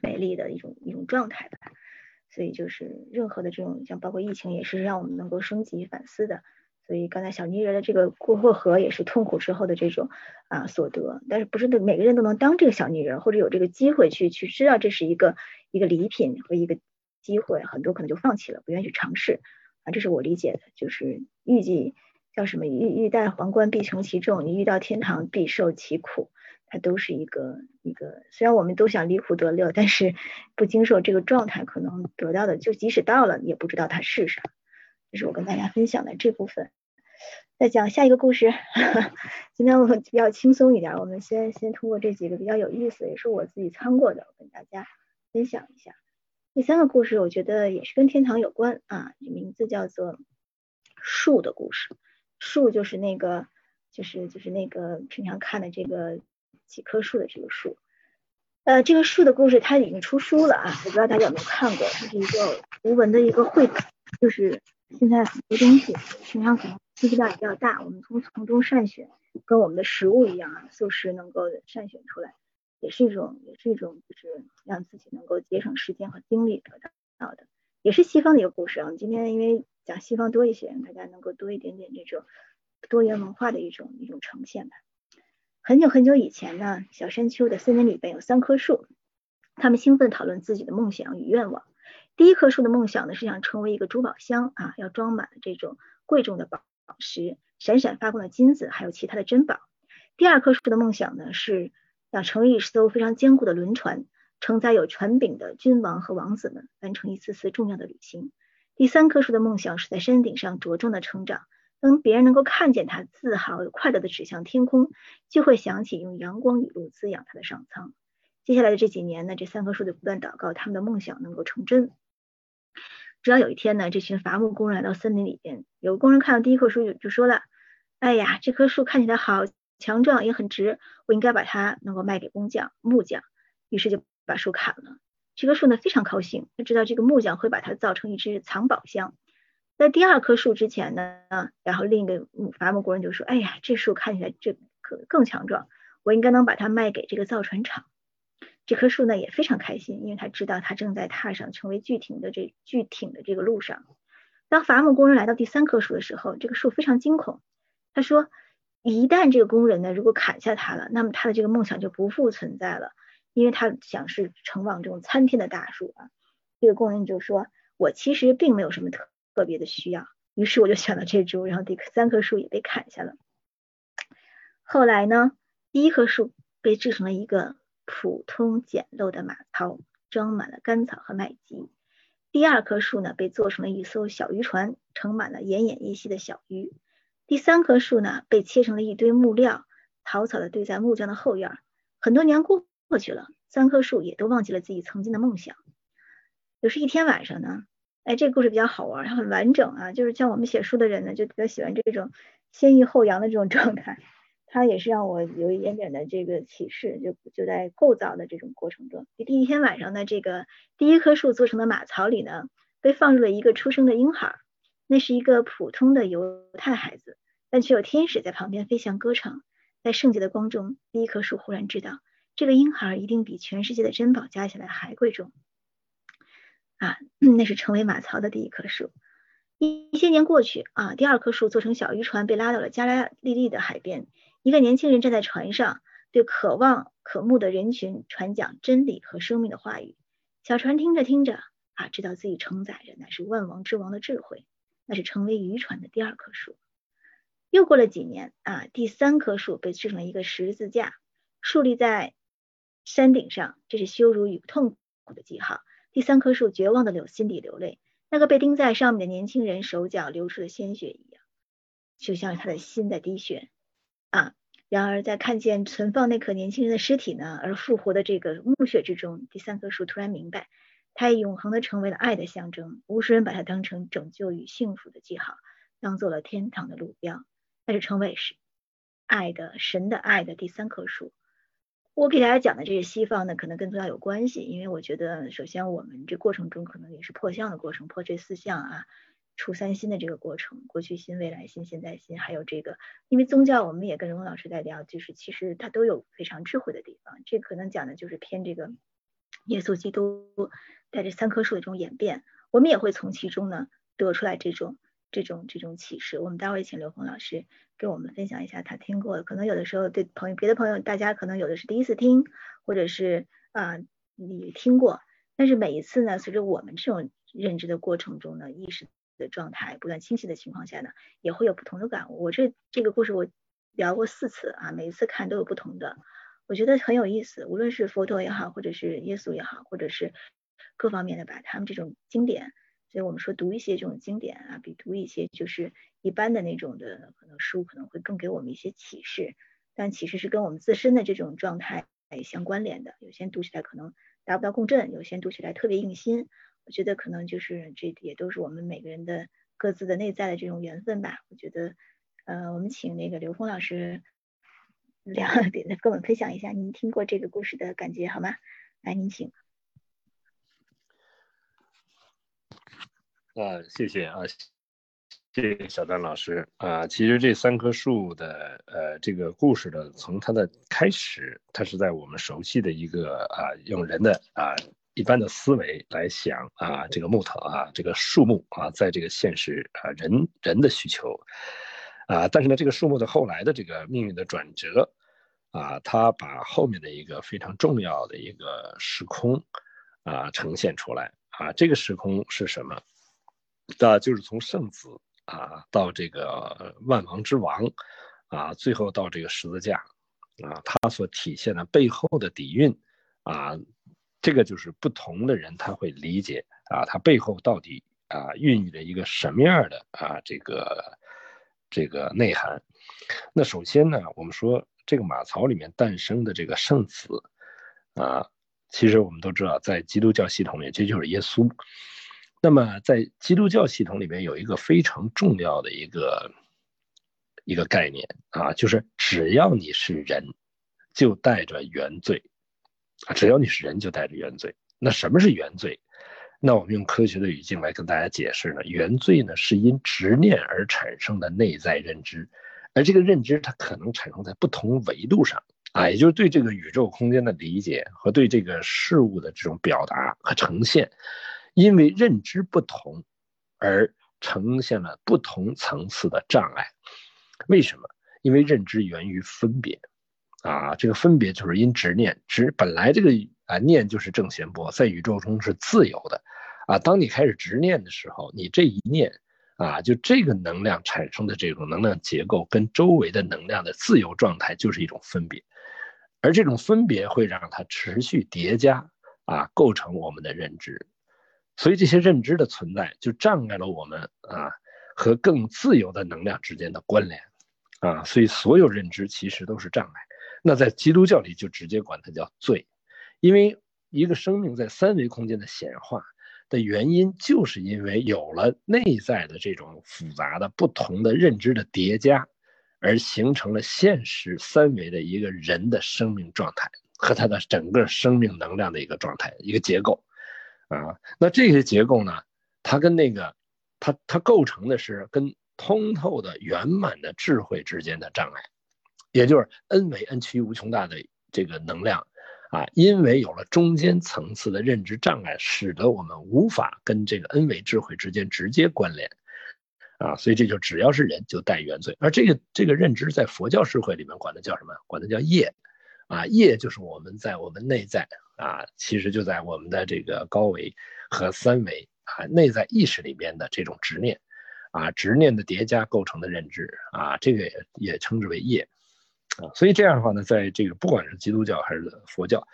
美丽的一种一种状态吧。所以就是任何的这种像包括疫情，也是让我们能够升级反思的。所以刚才小泥人的这个过过河也是痛苦之后的这种啊所得，但是不是每个人都能当这个小泥人，或者有这个机会去去知道这是一个一个礼品和一个机会，很多可能就放弃了，不愿意去尝试。啊，这是我理解的，就是预计叫什么欲欲戴皇冠必承其重，你遇到天堂必受其苦，它都是一个一个，虽然我们都想离苦得乐，但是 不经受这个状态，可能得到的就即使到了，也不知道它是啥，这是我跟大家分享的这部分。再讲下一个故事，今天我们比较轻松一点，我们先先通过这几个比较有意思，也是我自己参过的，跟大家分享一下。第三个故事，我觉得也是跟天堂有关啊，名字叫做树的故事。树就是那个，就是就是那个平常看的这个几棵树的这个树。呃，这个树的故事它已经出书了啊，我不知道大家有没有看过，它是一个图文的一个绘本，就是现在很多东西平常可能。信息量也比较大，我们从从中筛选，跟我们的食物一样啊，素食能够筛选出来，也是一种，也是一种，就是让自己能够节省时间和精力得到的，也是西方的一个故事啊。今天因为讲西方多一些，大家能够多一点点这种多元文化的一种一种呈现吧。很久很久以前呢，小山丘的森林里边有三棵树，他们兴奋讨论自己的梦想与愿望。第一棵树的梦想呢是想成为一个珠宝箱啊，要装满这种贵重的宝。宝石闪闪发光的金子，还有其他的珍宝。第二棵树的梦想呢，是要成为一艘非常坚固的轮船，承载有船柄的君王和王子们，完成一次次重要的旅行。第三棵树的梦想是在山顶上茁壮的成长，当别人能够看见它，自豪快乐的指向天空，就会想起用阳光雨露滋养它的上苍。接下来的这几年呢，这三棵树就不断祷告，他们的梦想能够成真。直到有一天呢，这群伐木工人来到森林里边，有个工人看到第一棵树就就说了：“哎呀，这棵树看起来好。”强壮也很直，我应该把它能够卖给工匠、木匠，于是就把树砍了。这棵树呢非常高兴，他知道这个木匠会把它造成一只藏宝箱。在第二棵树之前呢，然后另一个伐木工人就说：“哎呀，这树看起来这可更强壮，我应该能把它卖给这个造船厂。”这棵树呢也非常开心，因为他知道他正在踏上成为巨艇的这巨艇的这个路上。当伐木工人来到第三棵树的时候，这个树非常惊恐，他说。一旦这个工人呢，如果砍下它了，那么他的这个梦想就不复存在了，因为他想是成往这种参天的大树啊。这个工人就说：“我其实并没有什么特特别的需要。”于是我就选了这株，然后第三棵树也被砍下了。后来呢，第一棵树被制成了一个普通简陋的马槽，装满了干草和麦秸；第二棵树呢，被做成了一艘小渔船，盛满了奄奄一息的小鱼。第三棵树呢，被切成了一堆木料，草草的堆在木匠的后院。很多年过过去了，三棵树也都忘记了自己曾经的梦想。有时一天晚上呢，哎，这个故事比较好玩，它很完整啊，就是像我们写书的人呢，就比较喜欢这种先抑后扬的这种状态。它也是让我有一点点的这个启示，就就在构造的这种过程中。第一天晚上的，这个第一棵树做成的马槽里呢，被放入了一个出生的婴孩，那是一个普通的犹太孩子。但却有天使在旁边飞翔歌唱，在圣洁的光中，第一棵树忽然知道，这个婴孩一定比全世界的珍宝加起来还贵重。啊，那是成为马槽的第一棵树。一一些年过去，啊，第二棵树做成小渔船，被拉到了加拉利利的海边。一个年轻人站在船上，对渴望渴慕的人群传讲真理和生命的话语。小船听着听着，啊，知道自己承载着乃是万王之王的智慧，那是成为渔船的第二棵树。又过了几年啊，第三棵树被制成了一个十字架，竖立在山顶上，这是羞辱与痛苦的记号。第三棵树绝望的流心底流泪，那个被钉在上面的年轻人手脚流出了鲜血一样，就像他的心在滴血啊。然而在看见存放那颗年轻人的尸体呢，而复活的这个墓穴之中，第三棵树突然明白，它也永恒的成为了爱的象征。无数人把它当成拯救与幸福的记号，当做了天堂的路标。那是称为是爱的神的爱的第三棵树。我给大家讲的这些西方呢，可能跟宗教有关系，因为我觉得首先我们这过程中可能也是破相的过程，破这四项啊，出三心的这个过程，过去心、未来心、现在心，还有这个，因为宗教我们也跟荣老师在聊，就是其实它都有非常智慧的地方。这可能讲的就是偏这个耶稣基督带着三棵树的这种演变，我们也会从其中呢得出来这种。这种这种启示，我们待会请刘峰老师给我们分享一下他听过的。可能有的时候对朋友别的朋友，大家可能有的是第一次听，或者是啊你听过，但是每一次呢，随着我们这种认知的过程中呢，意识的状态不断清晰的情况下呢，也会有不同的感悟。我这这个故事我聊过四次啊，每一次看都有不同的，我觉得很有意思。无论是佛陀也好，或者是耶稣也好，或者是各方面的把他们这种经典。所以我们说读一些这种经典啊，比读一些就是一般的那种的可能书可能会更给我们一些启示，但其实是跟我们自身的这种状态相关联的。有些读起来可能达不到共振，有些读起来特别硬心。我觉得可能就是这也都是我们每个人的各自的内在的这种缘分吧。我觉得，呃，我们请那个刘峰老师两点 跟我们分享一下您听过这个故事的感觉好吗？来，您请。啊，谢谢啊，谢谢小丹老师啊。其实这三棵树的呃这个故事的，从它的开始，它是在我们熟悉的一个啊，用人的啊一般的思维来想啊，这个木头啊，这个树木啊，在这个现实啊人人的需求。啊，但是呢，这个树木的后来的这个命运的转折啊，它把后面的一个非常重要的一个时空啊呈现出来。啊，这个时空是什么？那，就是从圣子啊，到这个万王之王，啊，最后到这个十字架，啊，它所体现的背后的底蕴，啊，这个就是不同的人他会理解啊，它背后到底啊孕育着一个什么样的啊这个这个内涵。那首先呢，我们说这个马槽里面诞生的这个圣子，啊，其实我们都知道，在基督教系统里，这就是耶稣。那么，在基督教系统里面有一个非常重要的一个一个概念啊，就是只要你是人，就带着原罪啊。只要你是人，就带着原罪。那什么是原罪？那我们用科学的语境来跟大家解释呢？原罪呢，是因执念而产生的内在认知，而这个认知它可能产生在不同维度上啊，也就是对这个宇宙空间的理解和对这个事物的这种表达和呈现。因为认知不同，而呈现了不同层次的障碍。为什么？因为认知源于分别，啊，这个分别就是因执念，执本来这个啊念就是正弦波，在宇宙中是自由的，啊，当你开始执念的时候，你这一念，啊，就这个能量产生的这种能量结构跟周围的能量的自由状态就是一种分别，而这种分别会让它持续叠加，啊，构成我们的认知。所以这些认知的存在，就障碍了我们啊和更自由的能量之间的关联，啊，所以所有认知其实都是障碍。那在基督教里就直接管它叫罪，因为一个生命在三维空间的显化的原因，就是因为有了内在的这种复杂的不同的认知的叠加，而形成了现实三维的一个人的生命状态和他的整个生命能量的一个状态一个结构。啊，那这些结构呢？它跟那个，它它构成的是跟通透的圆满的智慧之间的障碍，也就是 n 为 n 趋于无穷大的这个能量啊，因为有了中间层次的认知障碍，使得我们无法跟这个 n 维智慧之间直接关联啊，所以这就只要是人就带原罪，而这个这个认知在佛教社会里面管它叫什么？管它叫业啊，业就是我们在我们内在。啊，其实就在我们的这个高维和三维啊内在意识里边的这种执念，啊执念的叠加构成的认知啊，这个也也称之为业，啊，所以这样的话呢，在这个不管是基督教还是佛教，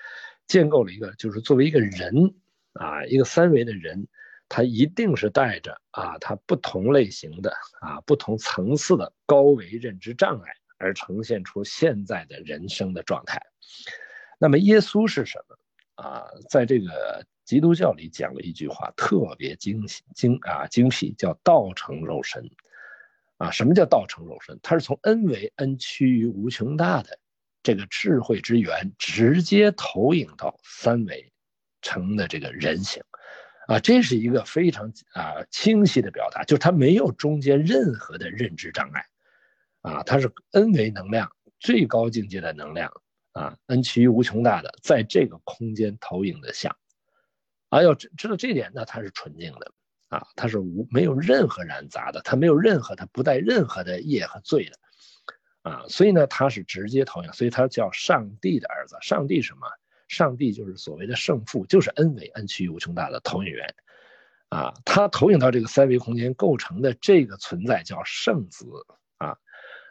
建构了一个就是作为一个人啊一个三维的人，他一定是带着啊他不同类型的啊不同层次的高维认知障碍而呈现出现在的人生的状态。那么耶稣是什么？啊，在这个基督教里讲了一句话，特别精精啊精辟，叫“道成肉身”。啊，什么叫“道成肉身”？它是从 n 为 n 趋于无穷大的这个智慧之源，直接投影到三维成的这个人形。啊，这是一个非常啊清晰的表达，就是它没有中间任何的认知障碍。啊，它是 n 维能量最高境界的能量。啊，n 趋于无穷大的，在这个空间投影的像，啊，要知道这点，那它是纯净的，啊，它是无没有任何染杂的，它没有任何，它不带任何的业和罪的，啊，所以呢，它是直接投影，所以它叫上帝的儿子。上帝什么？上帝就是所谓的圣父，就是 n 为 n 趋于无穷大的投影源，啊，它投影到这个三维空间构成的这个存在叫圣子。啊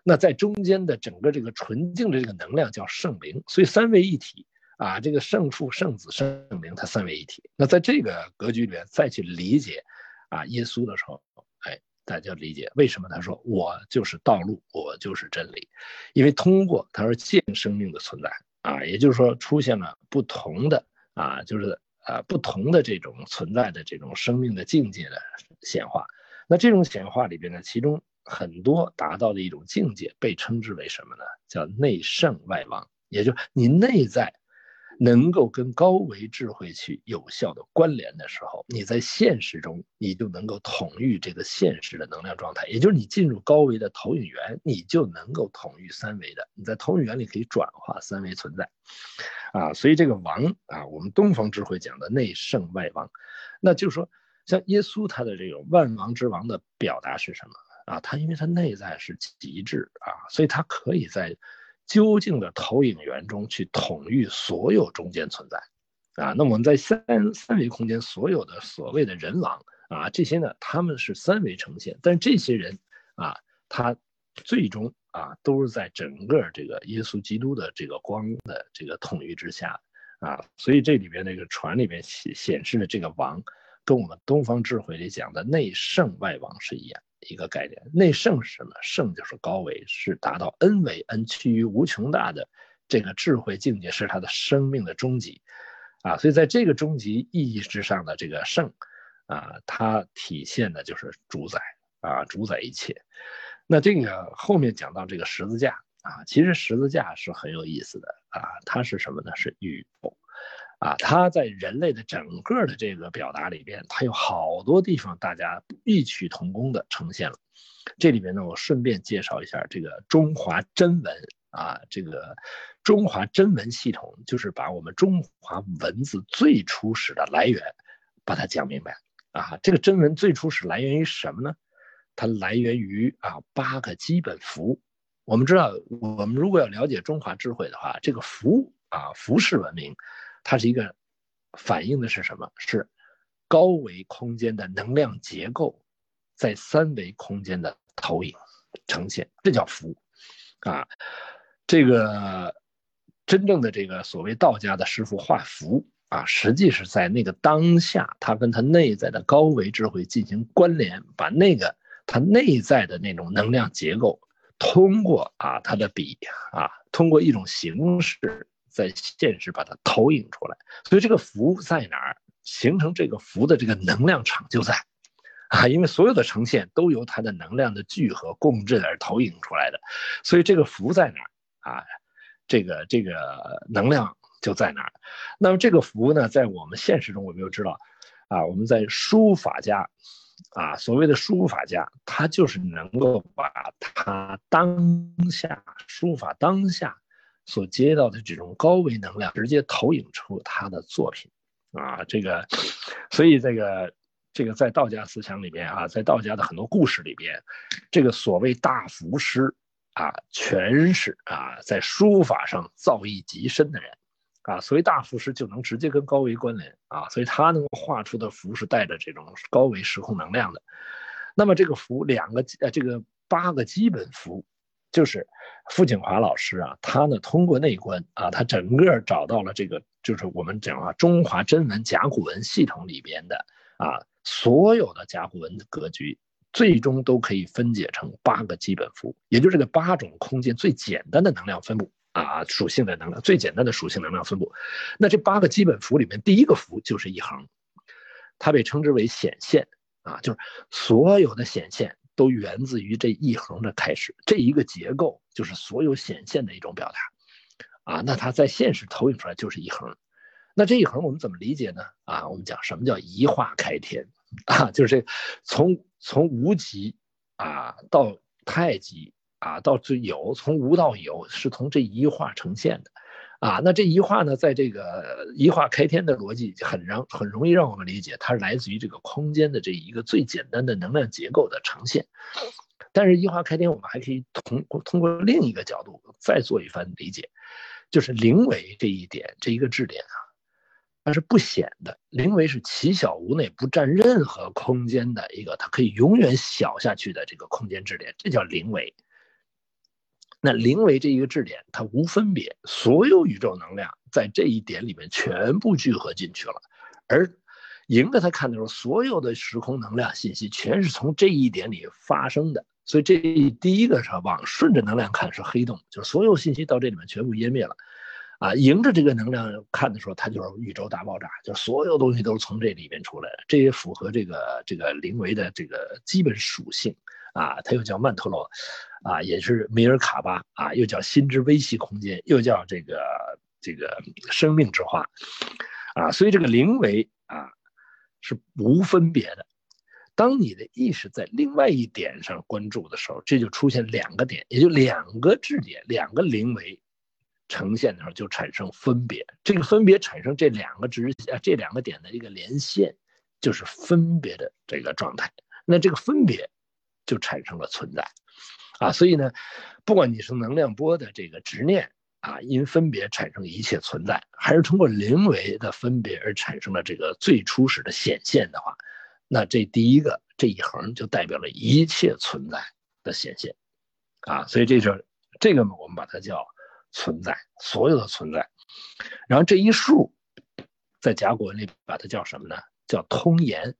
那在中间的整个这个纯净的这个能量叫圣灵，所以三位一体啊，这个圣父、圣子、圣灵，它三位一体。那在这个格局里面再去理解啊耶稣的时候，哎，大家理解为什么他说我就是道路，我就是真理，因为通过他说见生命的存在啊，也就是说出现了不同的啊，就是啊不同的这种存在的这种生命的境界的显化。那这种显化里边呢，其中。很多达到的一种境界，被称之为什么呢？叫内圣外王，也就你内在能够跟高维智慧去有效的关联的时候，你在现实中你就能够统御这个现实的能量状态，也就是你进入高维的投影源，你就能够统御三维的。你在投影源里可以转化三维存在，啊，所以这个王啊，我们东方智慧讲的内圣外王，那就是说，像耶稣他的这种万王之王的表达是什么？啊，他因为他内在是极致啊，所以他可以在究竟的投影源中去统御所有中间存在，啊，那我们在三三维空间所有的所谓的人王啊，这些呢他们是三维呈现，但这些人啊，他最终啊都是在整个这个耶稣基督的这个光的这个统御之下。啊，所以这里边那个船里边显显示的这个王，跟我们东方智慧里讲的内圣外王是一样一个概念。内圣是什么？圣就是高维，是达到 n 维 n 趋于无穷大的这个智慧境界，是他的生命的终极。啊，所以在这个终极意义之上的这个圣，啊，它体现的就是主宰啊，主宰一切。那这个后面讲到这个十字架啊，其实十字架是很有意思的啊，它是什么呢？是宇宙啊，它在人类的整个的这个表达里边，它有好多地方大家异曲同工的呈现了。这里边呢，我顺便介绍一下这个中华真文。啊，这个中华真文系统就是把我们中华文字最初始的来源，把它讲明白啊。这个真文最初始来源于什么呢？它来源于啊八个基本符。我们知道，我们如果要了解中华智慧的话，这个符啊符式文明，它是一个反映的是什么？是高维空间的能量结构在三维空间的投影呈现，这叫符啊。这个真正的这个所谓道家的师傅画符啊，实际是在那个当下，他跟他内在的高维智慧进行关联，把那个他内在的那种能量结构，通过啊他的笔啊，通过一种形式，在现实把它投影出来。所以这个符在哪儿，形成这个符的这个能量场就在啊，因为所有的呈现都由它的能量的聚合共振而投影出来的，所以这个符在哪儿？啊，这个这个能量就在哪儿。那么这个符呢，在我们现实中，我们又知道，啊，我们在书法家，啊，所谓的书法家，他就是能够把他当下书法当下所接到的这种高维能量，直接投影出他的作品。啊，这个，所以这个这个在道家思想里边啊，在道家的很多故事里边，这个所谓大符师。啊，全是啊，在书法上造诣极深的人，啊，所以大符师就能直接跟高维关联啊，所以他能画出的符是带着这种高维时空能量的。那么这个符两个呃，这个八个基本符，就是傅景华老师啊，他呢通过内观啊，他整个找到了这个，就是我们讲啊，中华真文甲骨文系统里边的啊，所有的甲骨文的格局。最终都可以分解成八个基本符，也就是这个八种空间最简单的能量分布啊，属性的能量最简单的属性能量分布。那这八个基本符里面，第一个符就是一横，它被称之为显现啊，就是所有的显现都源自于这一横的开始，这一个结构就是所有显现的一种表达啊。那它在现实投影出来就是一横，那这一横我们怎么理解呢？啊，我们讲什么叫一化开天啊，就是这从。从无极啊到太极啊到最有，从无到有，是从这一化呈现的，啊，那这一画呢，在这个一画开天的逻辑很让很容易让我们理解，它是来自于这个空间的这一个最简单的能量结构的呈现。但是一画开天，我们还可以通通过另一个角度再做一番理解，就是灵维这一点这一个质点啊。它是不显的，灵维是奇小无内，不占任何空间的一个，它可以永远小下去的这个空间质点，这叫灵维。那灵维这一个质点，它无分别，所有宇宙能量在这一点里面全部聚合进去了。而迎着它看的时候，所有的时空能量信息全是从这一点里发生的。所以这第一个是往顺着能量看是黑洞，就是所有信息到这里面全部湮灭了。啊，迎着这个能量看的时候，它就是宇宙大爆炸，就所有东西都是从这里边出来的。这也符合这个这个灵维的这个基本属性啊。它又叫曼陀罗，啊，也是米尔卡巴啊，又叫心之微细空间，又叫这个这个生命之花，啊，所以这个灵维啊是无分别的。当你的意识在另外一点上关注的时候，这就出现两个点，也就两个质点，两个灵维。呈现的时候就产生分别，这个分别产生这两个直啊这两个点的一个连线，就是分别的这个状态。那这个分别就产生了存在，啊，所以呢，不管你是能量波的这个执念啊，因分别产生一切存在，还是通过灵维的分别而产生了这个最初始的显现的话，那这第一个这一横就代表了一切存在的显现啊，所以这是这个我们把它叫存在，所有的存在。然后这一竖在甲骨文里把它叫什么呢？叫通言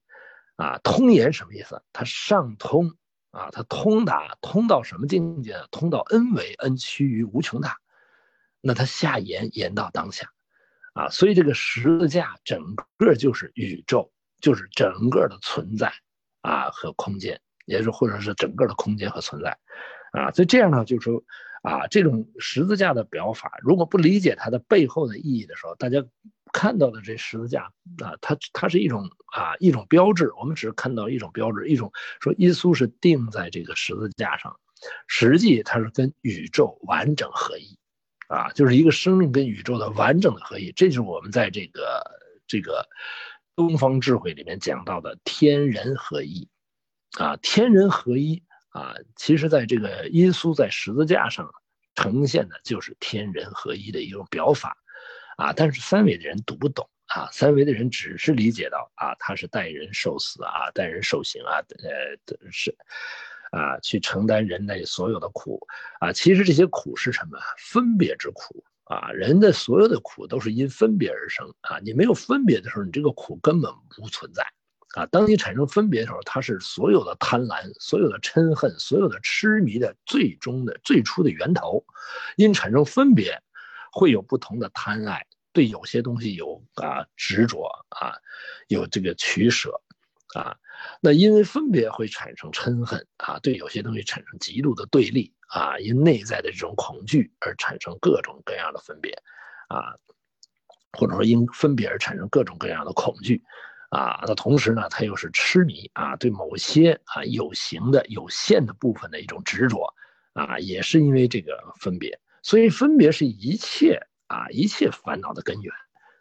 啊，通言什么意思？它上通啊，它通达，通到什么境界？通到 n 为 n 趋于无穷大。那它下延延到当下啊，所以这个十字架整个就是宇宙，就是整个的存在啊和空间，也是或者是整个的空间和存在啊。所以这样呢，就是说啊，这种十字架的表法，如果不理解它的背后的意义的时候，大家。看到的这十字架啊，它它是一种啊一种标志，我们只是看到一种标志，一种说耶稣是钉在这个十字架上，实际它是跟宇宙完整合一，啊，就是一个生命跟宇宙的完整的合一，这就是我们在这个这个东方智慧里面讲到的天人合一，啊，天人合一啊，其实在这个耶稣在十字架上呈现的就是天人合一的一种表法。啊，但是三维的人读不懂啊，三维的人只是理解到啊，他是代人受死啊，代人受刑啊，呃，是啊，去承担人类所有的苦啊。其实这些苦是什么？分别之苦啊。人的所有的苦都是因分别而生啊。你没有分别的时候，你这个苦根本不存在啊。当你产生分别的时候，它是所有的贪婪、所有的嗔恨、所有的痴迷的最终的最初的源头。因产生分别。会有不同的贪爱，对有些东西有啊执着啊，有这个取舍啊。那因为分别会产生嗔恨啊，对有些东西产生极度的对立啊，因内在的这种恐惧而产生各种各样的分别啊，或者说因分别而产生各种各样的恐惧啊。那同时呢，它又是痴迷啊，对某些啊有形的有限的部分的一种执着啊，也是因为这个分别。所以分别是一切啊一切烦恼的根源，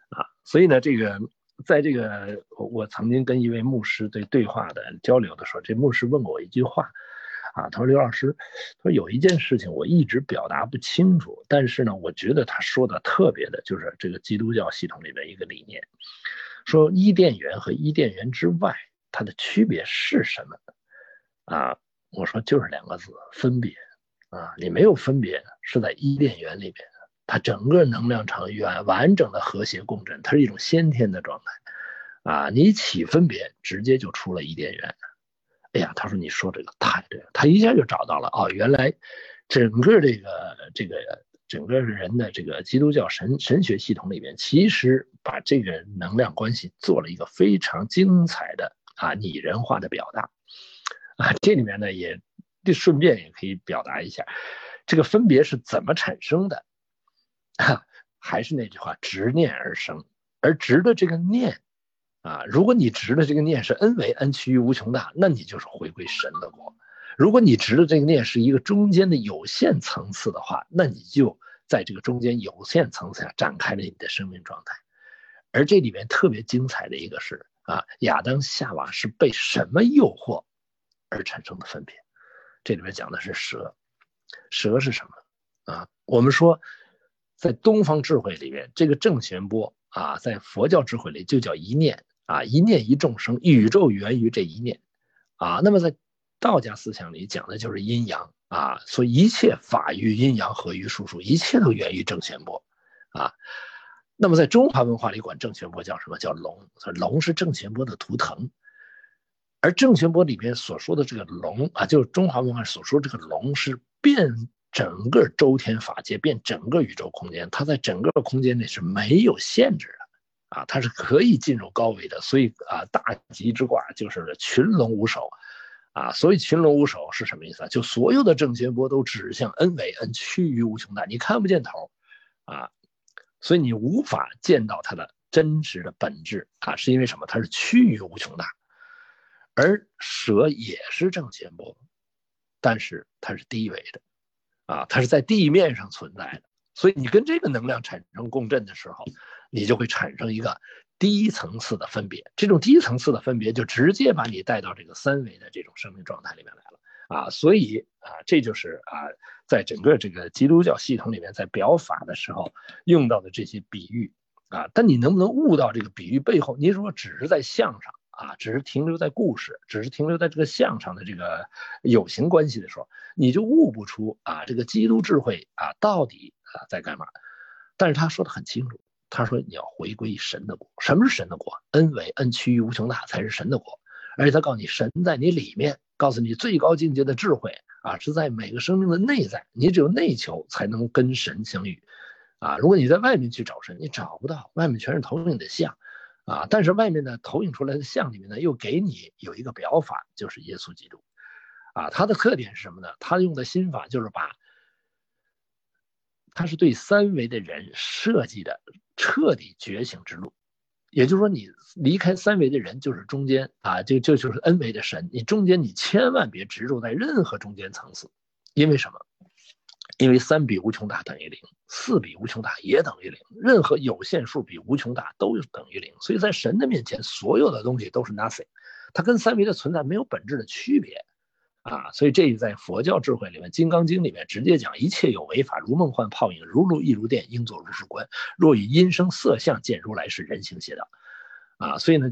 啊，所以呢，这个在这个我我曾经跟一位牧师对对话的交流的时候，这牧师问过我一句话，啊，他说刘老师，他说有一件事情我一直表达不清楚，但是呢，我觉得他说的特别的，就是这个基督教系统里的一个理念，说伊甸园和伊甸园之外它的区别是什么？啊，我说就是两个字，分别。啊，你没有分别，是在伊甸园里边，它整个能量场完完整的和谐共振，它是一种先天的状态。啊，你起分别，直接就出了伊甸园。哎呀，他说你说这个太对了，他一下就找到了哦，原来整个这个这个整个人的这个基督教神神学系统里面，其实把这个能量关系做了一个非常精彩的啊拟人化的表达。啊，这里面呢也。这顺便也可以表达一下，这个分别是怎么产生的？哈还是那句话，执念而生，而执的这个念啊，如果你执的这个念是 n 为 n 趋于无穷大，那你就是回归神的国；如果你执的这个念是一个中间的有限层次的话，那你就在这个中间有限层次下展开了你的生命状态。而这里面特别精彩的一个是啊，亚当夏娃是被什么诱惑而产生的分别？这里面讲的是蛇，蛇是什么啊？我们说，在东方智慧里面，这个正弦波啊，在佛教智慧里就叫一念啊，一念一众生，宇宙源于这一念啊。那么在道家思想里讲的就是阴阳啊，所以一切法于阴阳合于术数，一切都源于正弦波啊。那么在中华文化里管正弦波叫什么？叫龙，龙是正弦波的图腾。而正弦波里面所说的这个龙啊，就是中华文化所说这个龙，是遍整个周天法界，遍整个宇宙空间，它在整个空间内是没有限制的，啊，它是可以进入高维的。所以啊，大吉之卦就是群龙无首，啊，所以群龙无首是什么意思啊？就所有的正弦波都指向 n 为 n 趋于无穷大，你看不见头，啊，所以你无法见到它的真实的本质啊，是因为什么？它是趋于无穷大。而蛇也是正弦波，但是它是低维的，啊，它是在地面上存在的，所以你跟这个能量产生共振的时候，你就会产生一个低层次的分别，这种低层次的分别就直接把你带到这个三维的这种生命状态里面来了，啊，所以啊，这就是啊，在整个这个基督教系统里面，在表法的时候用到的这些比喻，啊，但你能不能悟到这个比喻背后？你如果只是在相上。啊，只是停留在故事，只是停留在这个相上的这个有形关系的时候，你就悟不出啊这个基督智慧啊到底啊在干嘛。但是他说的很清楚，他说你要回归神的国。什么是神的国？恩为恩趋于无穷大才是神的国。而且他告诉你，神在你里面，告诉你最高境界的智慧啊是在每个生命的内在。你只有内求才能跟神相遇啊！如果你在外面去找神，你找不到，外面全是投影的像啊。但是外面呢，投影出来的像里面呢，又给你有一个表法，就是耶稣基督啊。它的特点是什么呢？他用的心法就是把。它是对三维的人设计的彻底觉醒之路，也就是说，你离开三维的人就是中间啊，就就就是 N 维的神，你中间你千万别执着在任何中间层次，因为什么？因为三比无穷大等于零，四比无穷大也等于零，任何有限数比无穷大都等于零，所以在神的面前，所有的东西都是 nothing，它跟三维的存在没有本质的区别。啊，所以这在佛教智慧里面，《金刚经》里面直接讲，一切有为法，如梦幻泡影，如露亦如电，应作如是观。若以音声色相见如来是人行邪道。啊，所以呢，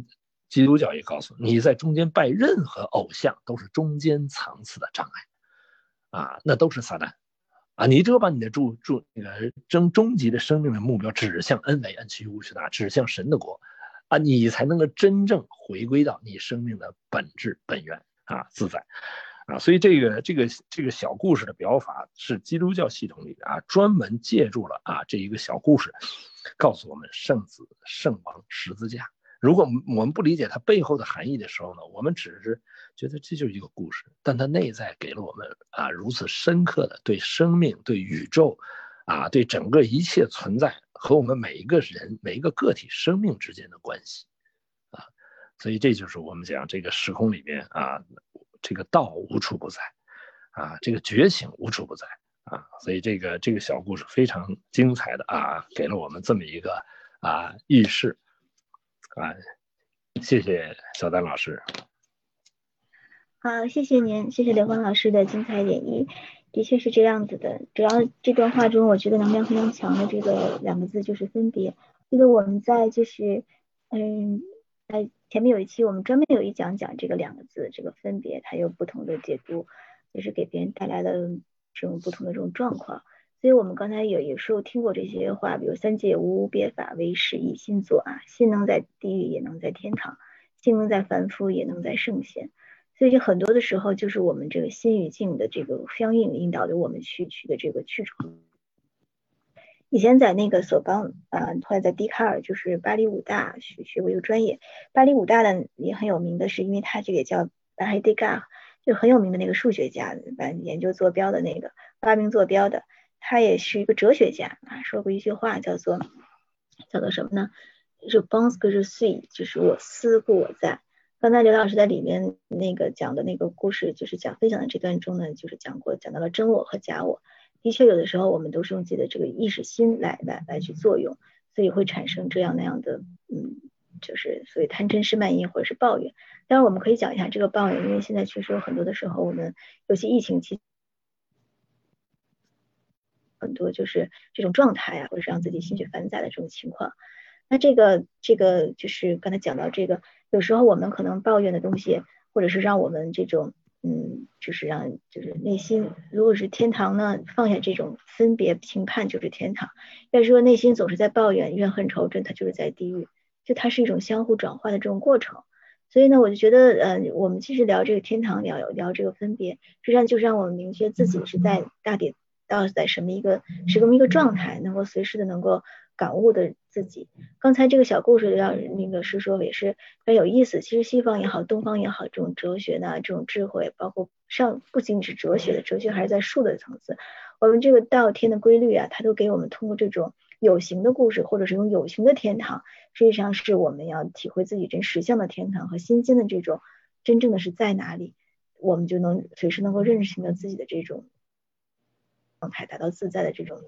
基督教也告诉你，在中间拜任何偶像，都是中间层次的障碍。啊，那都是撒旦。啊，你只有把你的注注那个终终极的生命的目标指向恩为恩趋无穷大，指向神的国，啊，你才能够真正回归到你生命的本质本源啊，自在。啊，所以这个这个这个小故事的表法是基督教系统里啊专门借助了啊这一个小故事，告诉我们圣子圣王十字架。如果我们不理解它背后的含义的时候呢，我们只是觉得这就是一个故事，但它内在给了我们啊如此深刻的对生命、对宇宙，啊对整个一切存在和我们每一个人每一个个体生命之间的关系，啊，所以这就是我们讲这个时空里面啊。这个道无处不在，啊，这个觉醒无处不在，啊，所以这个这个小故事非常精彩的啊，给了我们这么一个啊预示，啊，谢谢小丹老师。好，谢谢您，谢谢刘芳老师的精彩演绎，的确是这样子的。主要这段话中，我觉得能量非常强的这个两个字就是分别。记得我们在就是嗯。在前面有一期，我们专门有一讲讲这个两个字，这个分别，它有不同的解读，就是给别人带来了这种不同的这种状况。所以我们刚才有有时候听过这些话，比如三界无别法，唯识一心作啊，心能在地狱，也能在天堂；心能在凡夫，也能在圣贤。所以就很多的时候，就是我们这个心与境的这个相应，引导着我们去去的这个去处。以前在那个索邦啊，后来在笛卡尔，就是巴黎五大学学过一个专业。巴黎五大的也很有名的是，因为他这个叫巴黑迪嘎，就很有名的那个数学家，研究坐标的那个发明坐标的，他也是一个哲学家啊，说过一句话叫做叫做什么呢？就 pense que je 就是我思故我在。刚才刘老师在里面那个讲的那个故事，就是讲分享的这段中呢，就是讲过讲到了真我和假我。的确，有的时候我们都是用自己的这个意识心来来来去作用，所以会产生这样那样的，嗯，就是所谓贪嗔痴慢疑或者是抱怨。当然，我们可以讲一下这个抱怨，因为现在确实有很多的时候，我们尤其疫情期，很多就是这种状态啊，或者是让自己心绪繁杂的这种情况。那这个这个就是刚才讲到这个，有时候我们可能抱怨的东西，或者是让我们这种。嗯，就是让就是内心，如果是天堂呢，放下这种分别评判就是天堂；要是说内心总是在抱怨怨恨仇恨，它就是在地狱。就它是一种相互转换的这种过程。所以呢，我就觉得，呃，我们其实聊这个天堂，聊聊这个分别，实际上就是让我们明确自己是在大抵到在什么一个是这么一个状态，能够随时的能够。感悟的自己，刚才这个小故事让那个是说也是很有意思。其实西方也好，东方也好，这种哲学呢，这种智慧，包括上不仅仅是哲学的哲学，还是在术的层次。我们这个道天的规律啊，它都给我们通过这种有形的故事，或者是用有形的天堂，实际上是我们要体会自己真实相的天堂和心间的这种真正的是在哪里，我们就能随时能够认识到自己的这种状态，达到自在的这种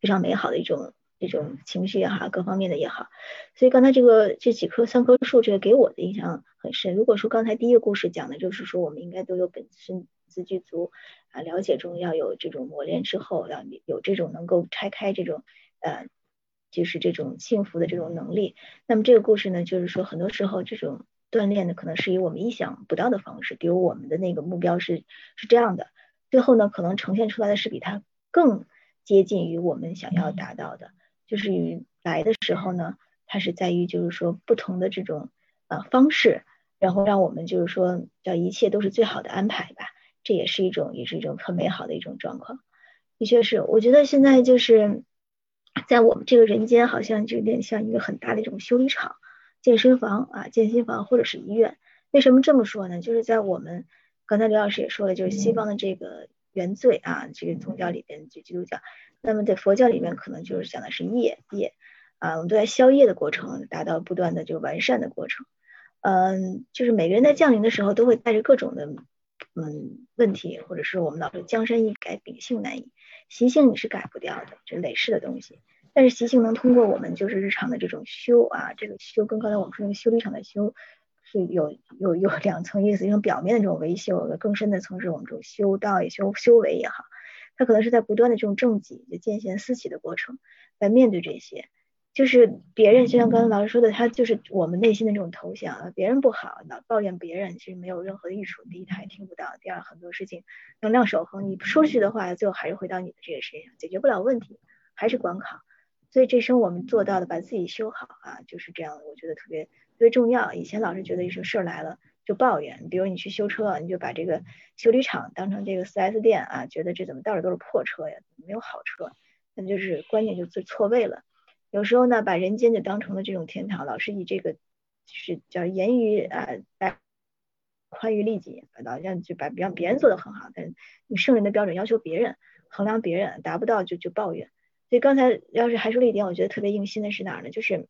非常美好的一种。这种情绪也好，各方面的也好，所以刚才这个这几棵三棵树，这个给我的印象很深。如果说刚才第一个故事讲的就是说，我们应该都有本身自具足啊，了解中要有这种磨练之后，要有这种能够拆开这种呃，就是这种幸福的这种能力。那么这个故事呢，就是说很多时候这种锻炼的可能是以我们意想不到的方式，比如我们的那个目标是是这样的，最后呢可能呈现出来的是比它更接近于我们想要达到的，就是与来的时候呢，它是在于就是说不同的这种呃方式，然后让我们就是说叫一切都是最好的安排吧，这也是一种也是一种很美好的一种状况。的确是，我觉得现在就是在我们这个人间，好像就有点像一个很大的一种修理厂、健身房啊、健身房或者是医院。为什么这么说呢？就是在我们刚才刘老师也说了，就是西方的这个原罪啊，这个宗教里边就基督教，那么在佛教里面可能就是讲的是业业啊，我们都在消业的过程，达到不断的这个完善的过程。嗯，就是每个人在降临的时候都会带着各种的嗯问题，或者是我们老说江山易改，秉性难移。习性你是改不掉的，这累世的东西。但是习性能通过我们就是日常的这种修啊，这个修跟刚才我们说那个修理厂的修是有有有两层意思，一种表面的这种维修，更深的层是我们这种修道也修修为也好，它可能是在不断的这种正己就见贤思齐的过程来面对这些。就是别人，就像刚才老师说的，他就是我们内心的这种投降。别人不好，老抱怨别人，其实没有任何的益处。第一，他也听不到；第二，很多事情能量守恒，你说出去的话，最后还是回到你的这个身上，解决不了问题，还是关卡。所以这生我们做到的，把自己修好啊，就是这样。我觉得特别特别重要。以前老是觉得有些事儿来了就抱怨，比如你去修车，你就把这个修理厂当成这个四 S 店啊，觉得这怎么到处都是破车呀，没有好车，那就是观念就错错位了。有时候呢，把人间就当成了这种天堂，老是以这个是叫严于啊宽于利己，老像就把让别人做的很好，但是你圣人的标准要求别人，衡量别人达不到就就抱怨。所以刚才要是还说了一点，我觉得特别用心的是哪儿呢？就是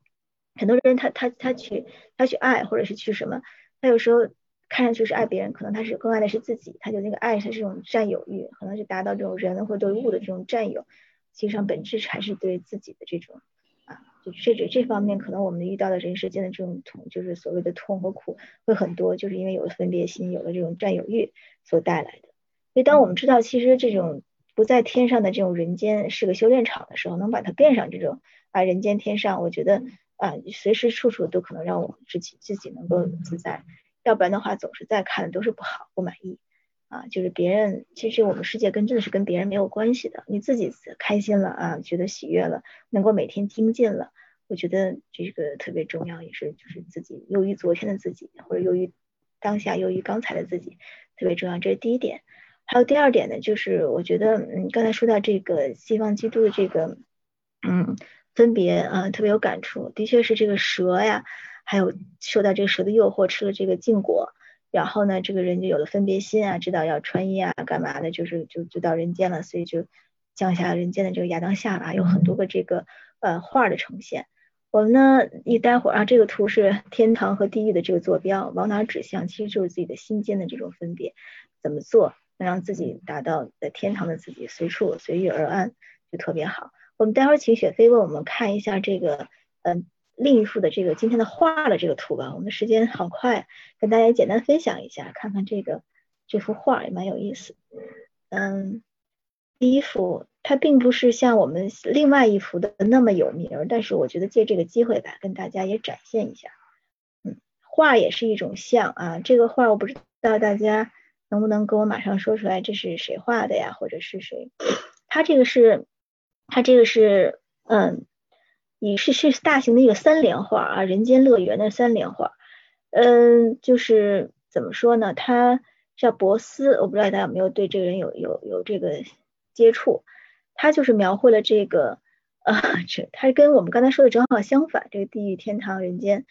很多人他他他去他去爱或者是去什么，他有时候看上去是爱别人，可能他是更爱的是自己，他就那个爱是这种占有欲，可能是达到这种人或对物的这种占有，其实上本质还是对自己的这种啊。就这这这方面，可能我们遇到的人世间的这种痛，就是所谓的痛和苦会很多，就是因为有了分别心，有了这种占有欲所带来的。所以，当我们知道其实这种不在天上的这种人间是个修炼场的时候，能把它变上这种啊人间天上，我觉得啊随时处处都可能让我们自己自己能够自在。要不然的话，总是在看都是不好不满意。啊，就是别人，其实我们世界跟真的是跟别人没有关系的。你自己开心了啊，觉得喜悦了，能够每天精进了，我觉得这个特别重要，也是就是自己优于昨天的自己，或者优于当下优于刚才的自己，特别重要。这是第一点。还有第二点呢，就是我觉得，嗯，刚才说到这个西方基督的这个，嗯，分别啊，特别有感触。的确是这个蛇呀，还有受到这个蛇的诱惑，吃了这个禁果。然后呢，这个人就有了分别心啊，知道要穿衣啊，干嘛的，就是就就到人间了，所以就降下人间的这个亚当夏娃，有很多个这个呃画的呈现。我们呢一待会儿啊，这个图是天堂和地狱的这个坐标，往哪指向？其实就是自己的心间的这种分别，怎么做能让自己达到在天堂的自己随处随遇而安，就特别好。我们待会儿请雪飞为我们看一下这个嗯。另一幅的这个今天的画的这个图吧，我们时间好快，跟大家简单分享一下，看看这个这幅画也蛮有意思。嗯，第一幅它并不是像我们另外一幅的那么有名，但是我觉得借这个机会吧，跟大家也展现一下。嗯，画也是一种像啊，这个画我不知道大家能不能给我马上说出来这是谁画的呀，或者是谁？它这个是，它这个是，嗯。也是是大型的一个三联画啊，人间乐园的三联画，嗯，就是怎么说呢？他叫博斯，我不知道大家有没有对这个人有有有这个接触。他就是描绘了这个啊，这他跟我们刚才说的正好相反，这个地狱、天堂、人间，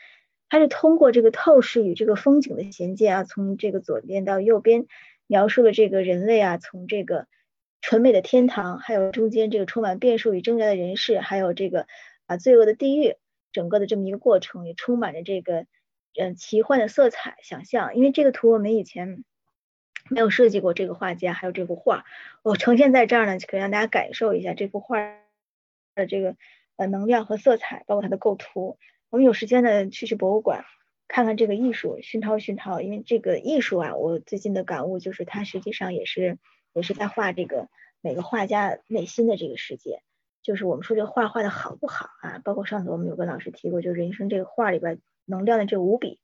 他是通过这个透视与这个风景的衔接啊，从这个左边到右边描述了这个人类啊，从这个纯美的天堂，还有中间这个充满变数与挣扎的人世，还有这个。啊，罪恶的地狱，整个的这么一个过程也充满着这个嗯奇幻的色彩想象。因为这个图我们以前没有设计过，这个画家还有这幅画，我呈现在这儿呢，可以让大家感受一下这幅画的这个呃能量和色彩，包括它的构图。我们有时间呢去去博物馆看看这个艺术，熏陶熏陶。因为这个艺术啊，我最近的感悟就是它实际上也是也是在画这个每个画家内心的这个世界。就是我们说这个画画的好不好啊？包括上次我们有个老师提过，就人生这个画里边能量的这五笔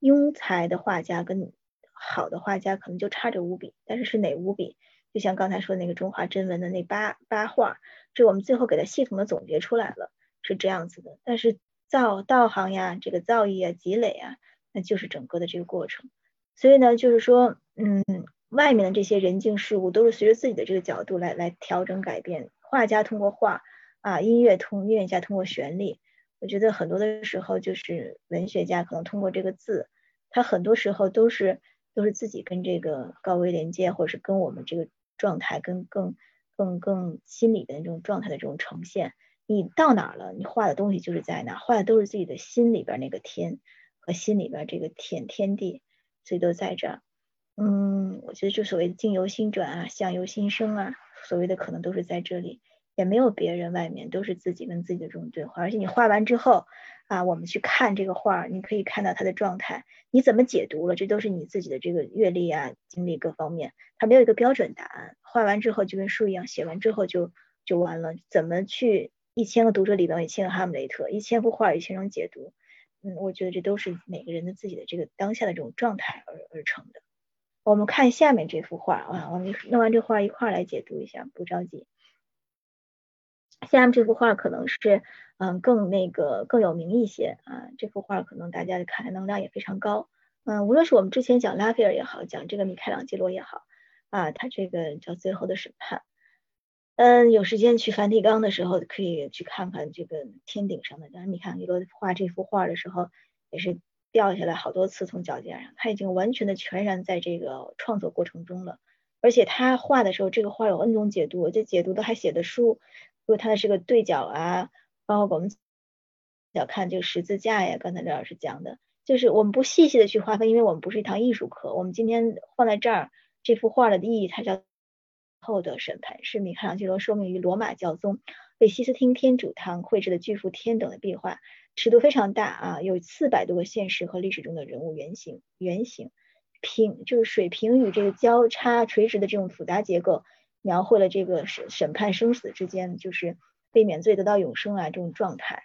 庸才的画家跟好的画家可能就差这五笔，但是是哪五笔？就像刚才说的那个中华真文的那八八画，这我们最后给它系统的总结出来了，是这样子的。但是造道行呀，这个造诣啊，积累啊，那就是整个的这个过程。所以呢，就是说，嗯，外面的这些人境事物都是随着自己的这个角度来来调整改变。画家通过画啊，音乐通音乐家通过旋律。我觉得很多的时候就是文学家可能通过这个字，他很多时候都是都是自己跟这个高维连接，或者是跟我们这个状态，跟更更更心理的那种状态的这种呈现。你到哪了，你画的东西就是在哪，画的都是自己的心里边那个天和心里边这个天天地，所以都在这儿。嗯，我觉得就所谓的境由心转啊，相由心生啊，所谓的可能都是在这里。也没有别人，外面都是自己跟自己的这种对话。而且你画完之后啊，我们去看这个画，你可以看到它的状态，你怎么解读了，这都是你自己的这个阅历啊、经历各方面，它没有一个标准答案。画完之后就跟书一样，写完之后就就完了。怎么去一千个读者里边一千个哈姆雷特，一千幅画一千种解读？嗯，我觉得这都是每个人的自己的这个当下的这种状态而而成的。我们看下面这幅画啊，我们弄完这画一块来解读一下，不着急。下面这幅画可能是，嗯，更那个更有名一些啊。这幅画可能大家看能量也非常高，嗯，无论是我们之前讲拉斐尔也好，讲这个米开朗基罗也好，啊，他这个叫最后的审判，嗯，有时间去梵蒂冈的时候可以去看看这个天顶上的。然米开朗基罗画这幅画的时候，也是掉下来好多次从脚尖上，他已经完全的全然在这个创作过程中了。而且他画的时候，这个画有 N 种解读，这解读的还写的书。如果它的是个对角啊，包括我们要看这个十字架呀，刚才刘老师讲的，就是我们不细细的去划分，因为我们不是一堂艺术课。我们今天放在这儿，这幅画的意义，它叫后的审判，是米开朗基罗受命于罗马教宗为西斯汀天主堂绘制的巨幅天等的壁画，尺度非常大啊，有四百多个现实和历史中的人物原型，原型平就是水平与这个交叉垂直的这种复杂结构。描绘了这个审审判生死之间，就是被免罪得到永生啊这种状态。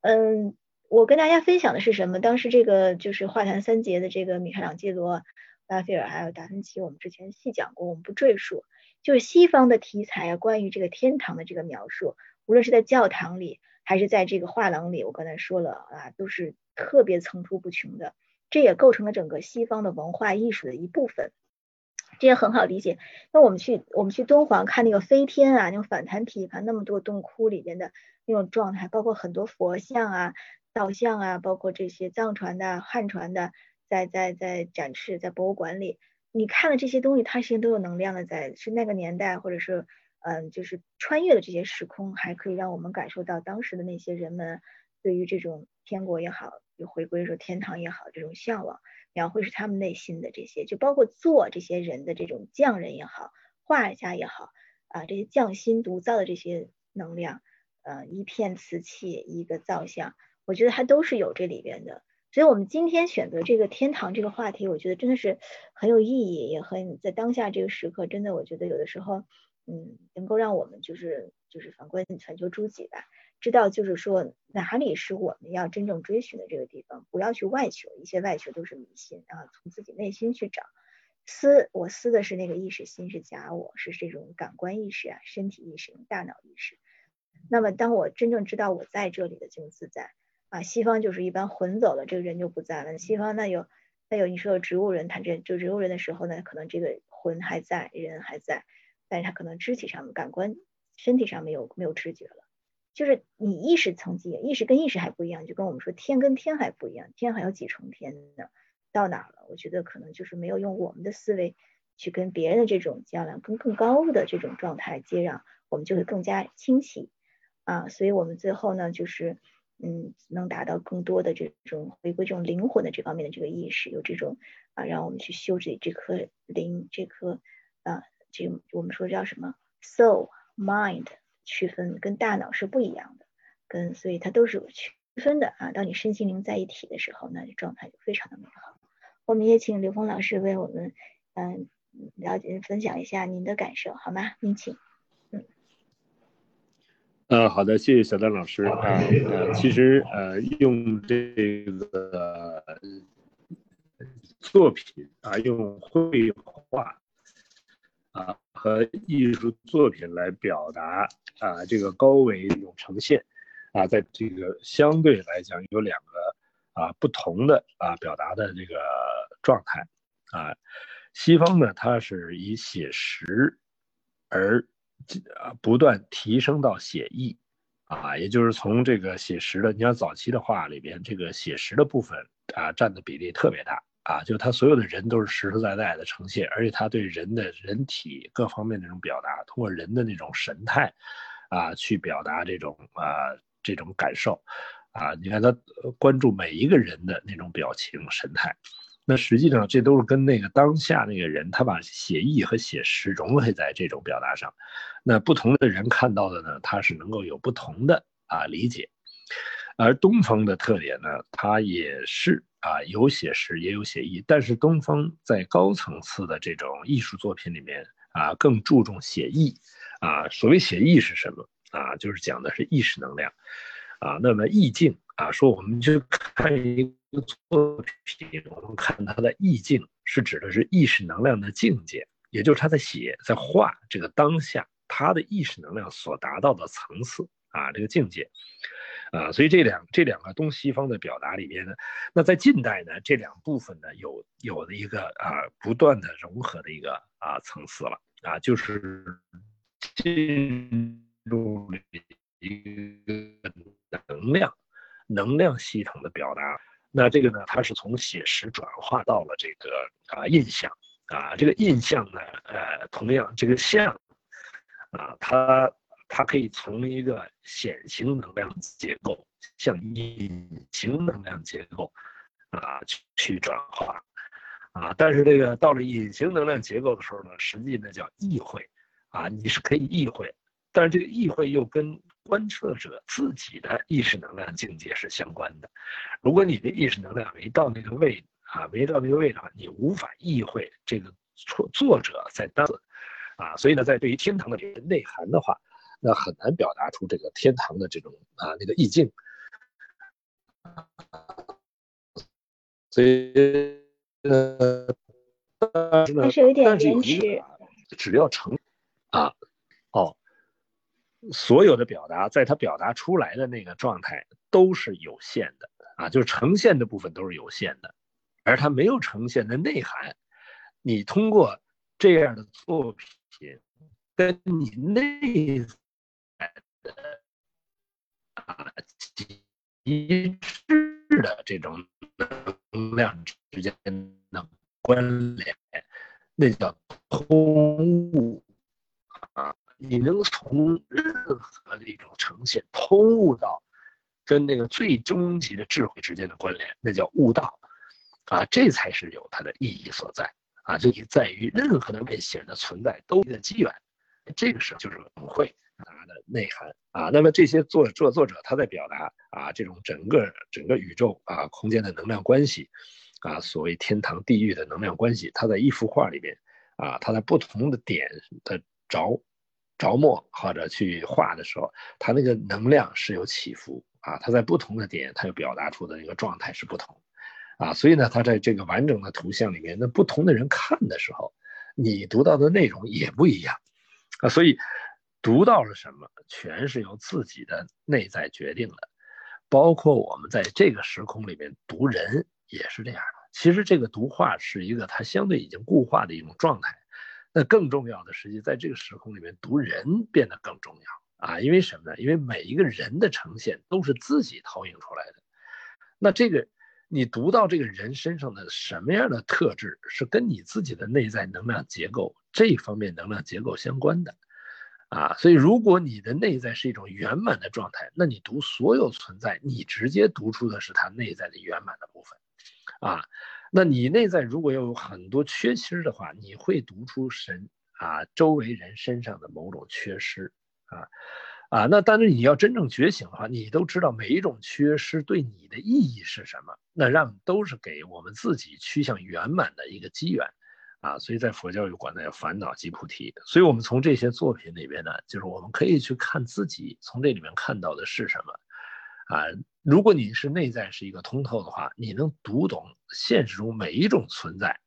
嗯，我跟大家分享的是什么？当时这个就是画坛三杰的这个米开朗基罗、拉斐尔还有达芬奇，我们之前细讲过，我们不赘述。就是西方的题材啊，关于这个天堂的这个描述，无论是在教堂里还是在这个画廊里，我刚才说了啊，都是特别层出不穷的。这也构成了整个西方的文化艺术的一部分。这也很好理解。那我们去我们去敦煌看那个飞天啊，那种反弹体盘那么多洞窟里边的那种状态，包括很多佛像啊、造像啊，包括这些藏传的、汉传的，在在在展示在博物馆里。你看的这些东西，它实际上都有能量的，在是那个年代，或者是嗯，就是穿越的这些时空，还可以让我们感受到当时的那些人们对于这种天国也好，就回归说天堂也好，这种向往。描绘是他们内心的这些，就包括做这些人的这种匠人也好，画家也好啊，这些匠心独造的这些能量，呃，一片瓷器，一个造像，我觉得它都是有这里边的。所以，我们今天选择这个天堂这个话题，我觉得真的是很有意义，也很在当下这个时刻，真的，我觉得有的时候，嗯，能够让我们就是就是反观全球诸己吧。知道就是说哪里是我们要真正追寻的这个地方，不要去外求，一些外求都是迷信啊，从自己内心去找。思，我思的是那个意识，心是假我，是这种感官意识啊，身体意识、大脑意识。那么当我真正知道我在这里的这种自在啊，西方就是一般魂走了，这个人就不在了。西方那有那有你说有植物人，他这就植物人的时候呢，可能这个魂还在，人还在，但是他可能肢体上的感官、身体上没有没有知觉了。就是你意识层级，意识跟意识还不一样，就跟我们说天跟天还不一样，天还有几重天呢？到哪了？我觉得可能就是没有用我们的思维去跟别人的这种较量，跟更高的这种状态接壤，我们就会更加清晰啊。所以我们最后呢，就是嗯，能达到更多的这种回归这种灵魂的这方面的这个意识，有这种啊，让我们去修这这颗灵，这颗啊，这个我们说叫什么 soul mind。区分跟大脑是不一样的，跟所以它都是有区分的啊。当你身心灵在一体的时候，那状态就非常的美好。我们也请刘峰老师为我们嗯了解分享一下您的感受，好吗？您请。嗯。呃，好的，谢谢小丹老师啊。呃，其实呃，用这个作品啊，用绘画和艺术作品来表达啊这个高维一种呈现啊，在这个相对来讲有两个啊不同的啊表达的这个状态啊，西方呢它是以写实而啊不断提升到写意。啊，也就是从这个写实的，你像早期的画里边，这个写实的部分啊，占的比例特别大啊，就他所有的人都是实实在在的呈现，而且他对人的人体各方面的这种表达，通过人的那种神态啊，去表达这种啊这种感受啊，你看他关注每一个人的那种表情神态。那实际上，这都是跟那个当下那个人，他把写意和写实融合在这种表达上。那不同的人看到的呢，他是能够有不同的啊理解。而东方的特点呢，它也是啊有写实也有写意，但是东方在高层次的这种艺术作品里面啊，更注重写意啊。所谓写意是什么啊？就是讲的是意识能量啊。那么意境啊，说我们去看一个。作品，我们看它的意境，是指的是意识能量的境界，也就是他在写、在画这个当下，他的意识能量所达到的层次啊，这个境界啊，所以这两这两个东西方的表达里边呢，那在近代呢，这两部分呢有有的一个啊不断的融合的一个啊层次了啊，就是进入一个能量能量系统的表达。那这个呢，它是从写实转化到了这个啊印象啊，这个印象呢，呃，同样这个像啊，它它可以从一个显形能量结构向隐形能量结构啊去去转化啊，但是这个到了隐形能量结构的时候呢，实际呢叫意会啊，你是可以意会，但是这个意会又跟观测者自己的意识能量境界是相关的。如果你的意识能量没到那个位啊，没到那个位的话，你无法意会这个作作者在当啊。所以呢，在对于天堂的这个内涵的话，那很难表达出这个天堂的这种啊那个意境。所以呃，但是呢，但是有一个，只要成啊，哦。所有的表达，在他表达出来的那个状态都是有限的啊，就是呈现的部分都是有限的，而他没有呈现的内涵，你通过这样的作品，跟你内啊一致的这种能量之间的关联，那叫通悟啊。你能从任何的一种呈现通悟到跟那个最终极的智慧之间的关联，那叫悟道啊，这才是有它的意义所在啊，就在于任何的外显的存在都的机缘，这个时候就是会它的内涵啊。那么这些作作作者他在表达啊，这种整个整个宇宙啊空间的能量关系啊，所谓天堂地狱的能量关系，他在一幅画里面啊，他在不同的点的着。着墨或者去画的时候，它那个能量是有起伏啊，他在不同的点，它又表达出的那个状态是不同，啊，所以呢，他在这个完整的图像里面，那不同的人看的时候，你读到的内容也不一样，啊，所以读到了什么，全是由自己的内在决定的，包括我们在这个时空里面读人也是这样的。其实这个读画是一个它相对已经固化的一种状态。那更重要的，实际在这个时空里面读人变得更重要啊！因为什么呢？因为每一个人的呈现都是自己投影出来的。那这个你读到这个人身上的什么样的特质，是跟你自己的内在能量结构这方面能量结构相关的啊！所以如果你的内在是一种圆满的状态，那你读所有存在，你直接读出的是它内在的圆满的部分啊。那你内在如果要有很多缺失的话，你会读出神啊周围人身上的某种缺失啊啊。那但是你要真正觉醒的话，你都知道每一种缺失对你的意义是什么，那让都是给我们自己趋向圆满的一个机缘啊。所以在佛教有管它叫烦恼即菩提。所以我们从这些作品里边呢，就是我们可以去看自己从这里面看到的是什么啊，如果你是内在是一个通透的话，你能读懂现实中每一种存在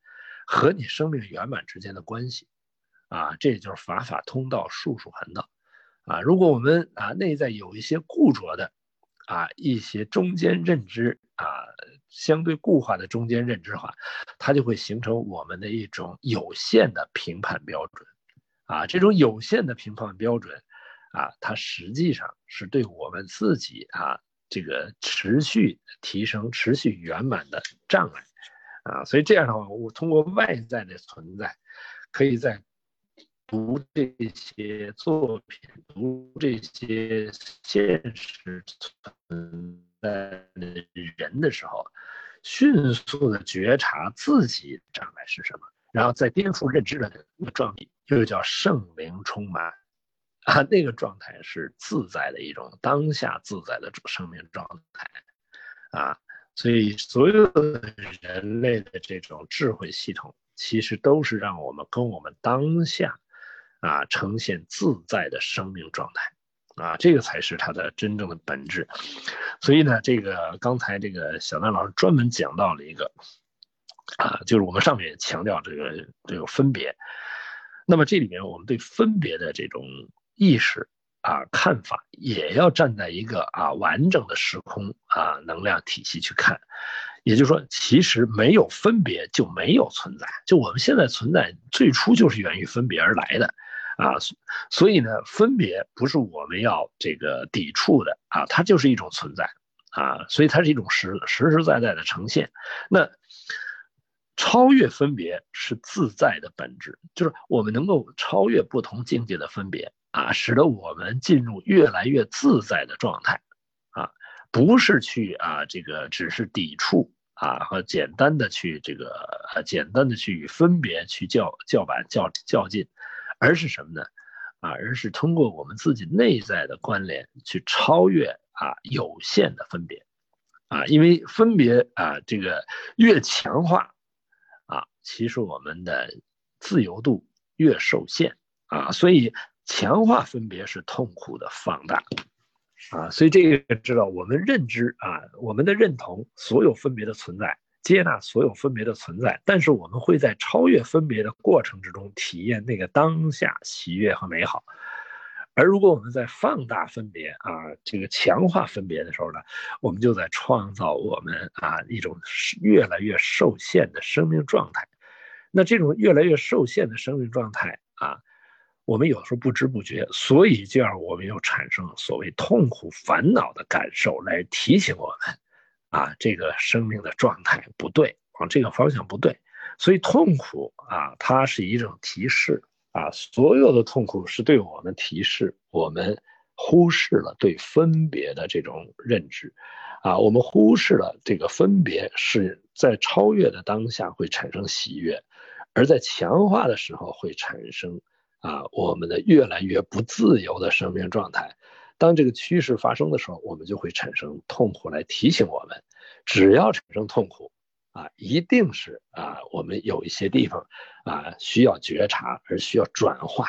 和你生命圆满之间的关系，啊，这也就是法法通道，术术含道，啊，如果我们啊内在有一些固着的，啊一些中间认知啊相对固化的中间认知化，它就会形成我们的一种有限的评判标准，啊，这种有限的评判标准，啊，它实际上是对我们自己啊。这个持续提升、持续圆满的障碍啊，所以这样的话，我通过外在的存在，可以在读这些作品、读这些现实存人的时候，迅速的觉察自己障碍是什么，然后再颠覆认知的那个状态，又叫圣灵充满。啊，那个状态是自在的一种当下自在的生命状态，啊，所以所有人类的这种智慧系统，其实都是让我们跟我们当下，啊，呈现自在的生命状态，啊，这个才是它的真正的本质。所以呢，这个刚才这个小丹老师专门讲到了一个，啊，就是我们上面强调这个这个分别，那么这里面我们对分别的这种。意识啊，看法也要站在一个啊完整的时空啊能量体系去看，也就是说，其实没有分别就没有存在，就我们现在存在最初就是源于分别而来的啊，所以呢，分别不是我们要这个抵触的啊，它就是一种存在啊，所以它是一种实实实在在的呈现。那超越分别是自在的本质，就是我们能够超越不同境界的分别。啊，使得我们进入越来越自在的状态，啊，不是去啊这个只是抵触啊和简单的去这个呃简单的去分别去较较板较较劲，而是什么呢？啊，而是通过我们自己内在的关联去超越啊有限的分别，啊，因为分别啊这个越强化，啊，其实我们的自由度越受限啊，所以。强化分别是痛苦的放大，啊，所以这个知道我们认知啊，我们的认同所有分别的存在，接纳所有分别的存在，但是我们会在超越分别的过程之中体验那个当下喜悦和美好。而如果我们在放大分别啊，这个强化分别的时候呢，我们就在创造我们啊一种越来越受限的生命状态。那这种越来越受限的生命状态啊。我们有时候不知不觉，所以这样我们又产生所谓痛苦、烦恼的感受，来提醒我们，啊，这个生命的状态 不对，往这个方向不对。所以痛苦啊，它是一种提示啊，所有的痛苦是对我们提示，我们忽视了对分别的这种认知，啊，我们忽视了这个分别是在超越的当下会产生喜悦，而在强化的时候会产生。啊，我们的越来越不自由的生命状态，当这个趋势发生的时候，我们就会产生痛苦来提醒我们，只要产生痛苦，啊，一定是啊，我们有一些地方啊需要觉察，而需要转化，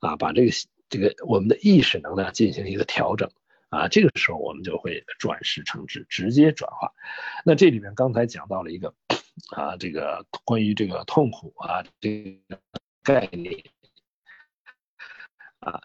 啊，把这个这个我们的意识能量进行一个调整，啊，这个时候我们就会转世成智，直接转化。那这里面刚才讲到了一个啊，这个关于这个痛苦啊这个概念。啊，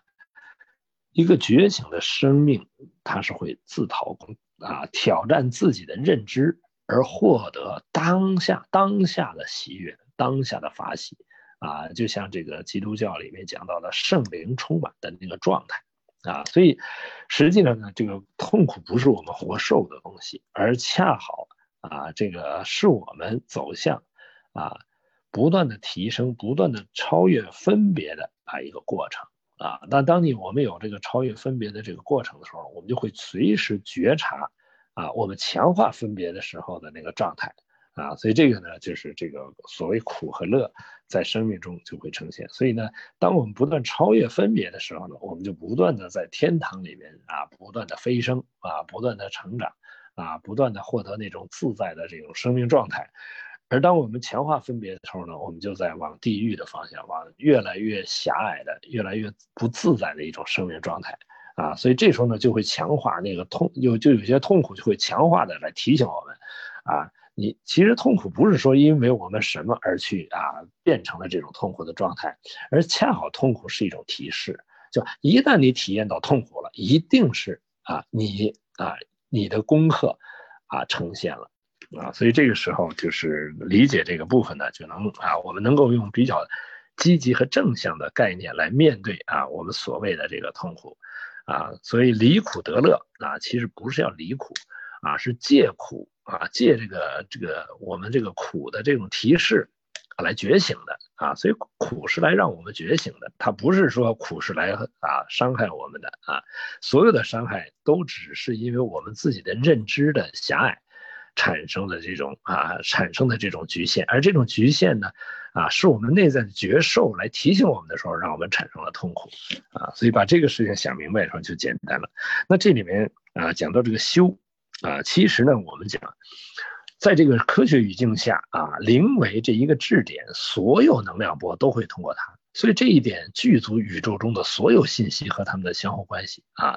一个觉醒的生命，它是会自掏空啊，挑战自己的认知，而获得当下当下的喜悦，当下的法喜啊，就像这个基督教里面讲到的圣灵充满的那个状态啊，所以实际上呢，这个痛苦不是我们活受的东西，而恰好啊，这个是我们走向啊，不断的提升、不断的超越分别的啊一个过程。啊，那当你我们有这个超越分别的这个过程的时候，我们就会随时觉察，啊，我们强化分别的时候的那个状态，啊，所以这个呢，就是这个所谓苦和乐在生命中就会呈现。所以呢，当我们不断超越分别的时候呢，我们就不断的在天堂里面啊，不断的飞升啊，不断的成长啊，不断的获得那种自在的这种生命状态。而当我们强化分别的时候呢，我们就在往地狱的方向，往越来越狭隘的、越来越不自在的一种生命状态啊，所以这时候呢就会强化那个痛，有就有些痛苦就会强化的来提醒我们，啊，你其实痛苦不是说因为我们什么而去啊变成了这种痛苦的状态，而恰好痛苦是一种提示，就一旦你体验到痛苦了，一定是啊你啊你的功课啊呈现了。啊，所以这个时候就是理解这个部分呢，就能啊，我们能够用比较积极和正向的概念来面对啊，我们所谓的这个痛苦，啊，所以离苦得乐啊，其实不是要离苦，啊，是借苦啊，借这个这个我们这个苦的这种提示来觉醒的啊，所以苦是来让我们觉醒的，它不是说苦是来啊伤害我们的啊，所有的伤害都只是因为我们自己的认知的狭隘。产生的这种啊，产生的这种局限，而这种局限呢，啊，是我们内在的觉受来提醒我们的时候，让我们产生了痛苦，啊，所以把这个事情想明白的时候就简单了。那这里面啊，讲到这个修，啊，其实呢，我们讲，在这个科学语境下啊，灵为这一个质点，所有能量波都会通过它，所以这一点具足宇宙中的所有信息和它们的相互关系啊，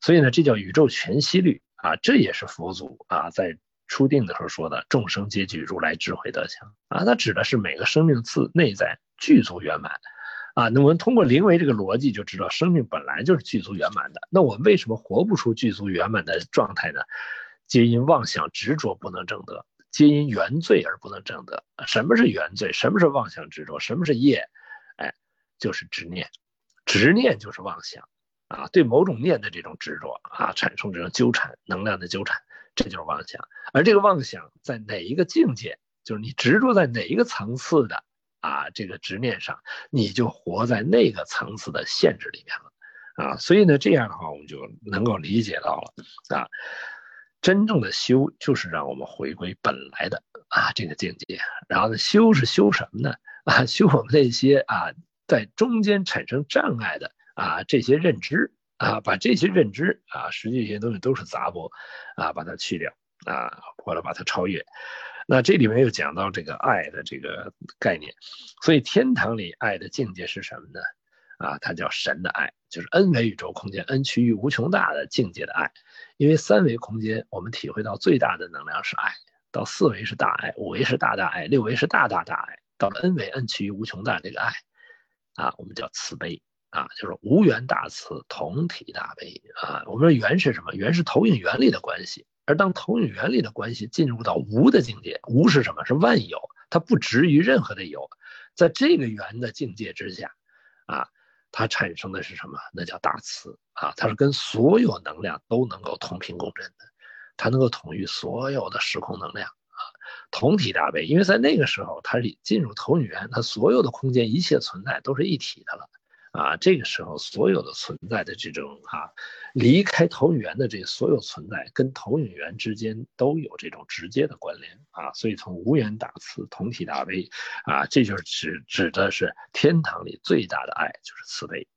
所以呢，这叫宇宙全息律啊，这也是佛祖啊在。初定的时候说的众生皆具如来智慧德相啊，它指的是每个生命自内在具足圆满啊。那我们通过灵为这个逻辑就知道，生命本来就是具足圆满的。那我为什么活不出具足圆满的状态呢？皆因妄想执着不能证得，皆因原罪而不能证得。什么是原罪？什么是妄想执着？什么是业？哎，就是执念，执念就是妄想啊。对某种念的这种执着啊，产生这种纠缠能量的纠缠。这就是妄想，而这个妄想在哪一个境界，就是你执着在哪一个层次的啊这个执念上，你就活在那个层次的限制里面了啊。所以呢，这样的话我们就能够理解到了啊，真正的修就是让我们回归本来的啊这个境界。然后呢，修是修什么呢？啊，修我们那些啊在中间产生障碍的啊这些认知。啊，把这些认知啊，实际这些东西都是杂波，啊，把它去掉啊，或者把它超越。那这里面又讲到这个爱的这个概念，所以天堂里爱的境界是什么呢？啊，它叫神的爱，就是 n 维宇宙空间 n 区域无穷大的境界的爱。因为三维空间我们体会到最大的能量是爱，到四维是大爱，五维是大大爱，六维是大大大爱，到了 n 维 n 区域无穷大这个爱，啊，我们叫慈悲。啊，就是无缘大慈，同体大悲啊。我们说缘是什么？缘是投影原理的关系。而当投影原理的关系进入到无的境界，无是什么？是万有，它不执于任何的有。在这个缘的境界之下，啊，它产生的是什么？那叫大慈啊。它是跟所有能量都能够同频共振的，它能够统御所有的时空能量啊。同体大悲，因为在那个时候，它进入投影源，它所有的空间一切存在都是一体的了。啊，这个时候所有的存在的这种啊，离开投影源的这所有存在，跟投影源之间都有这种直接的关联啊，所以从无缘大慈，同体大悲啊，这就是指指的是天堂里最大的爱就是慈悲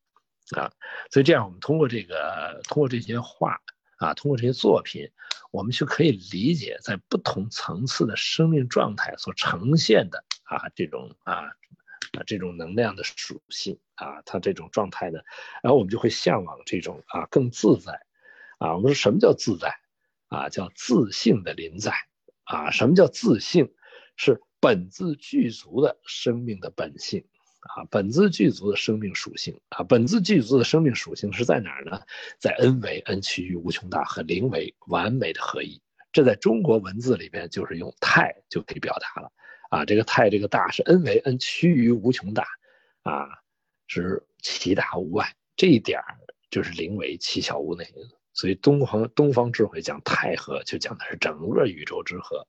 啊，所以这样我们通过这个通过这些话啊，通过这些作品，我们就可以理解在不同层次的生命状态所呈现的啊这种啊。啊，这种能量的属性啊，它这种状态呢，然后我们就会向往这种啊更自在啊。我们说什么叫自在啊？叫自信的临在啊。什么叫自信？是本自具足的生命的本性啊，本自具足的生命属性啊。本自具足的生命属性是在哪儿呢？在 n 维 n 区域无穷大和零维完美的合一。这在中国文字里边就是用太就可以表达了。啊，这个太这个大是 n 为 n 趋于无穷大，啊，是其大无外，这一点就是零为其小无内。所以东方东方智慧讲太和，就讲的是整个宇宙之和，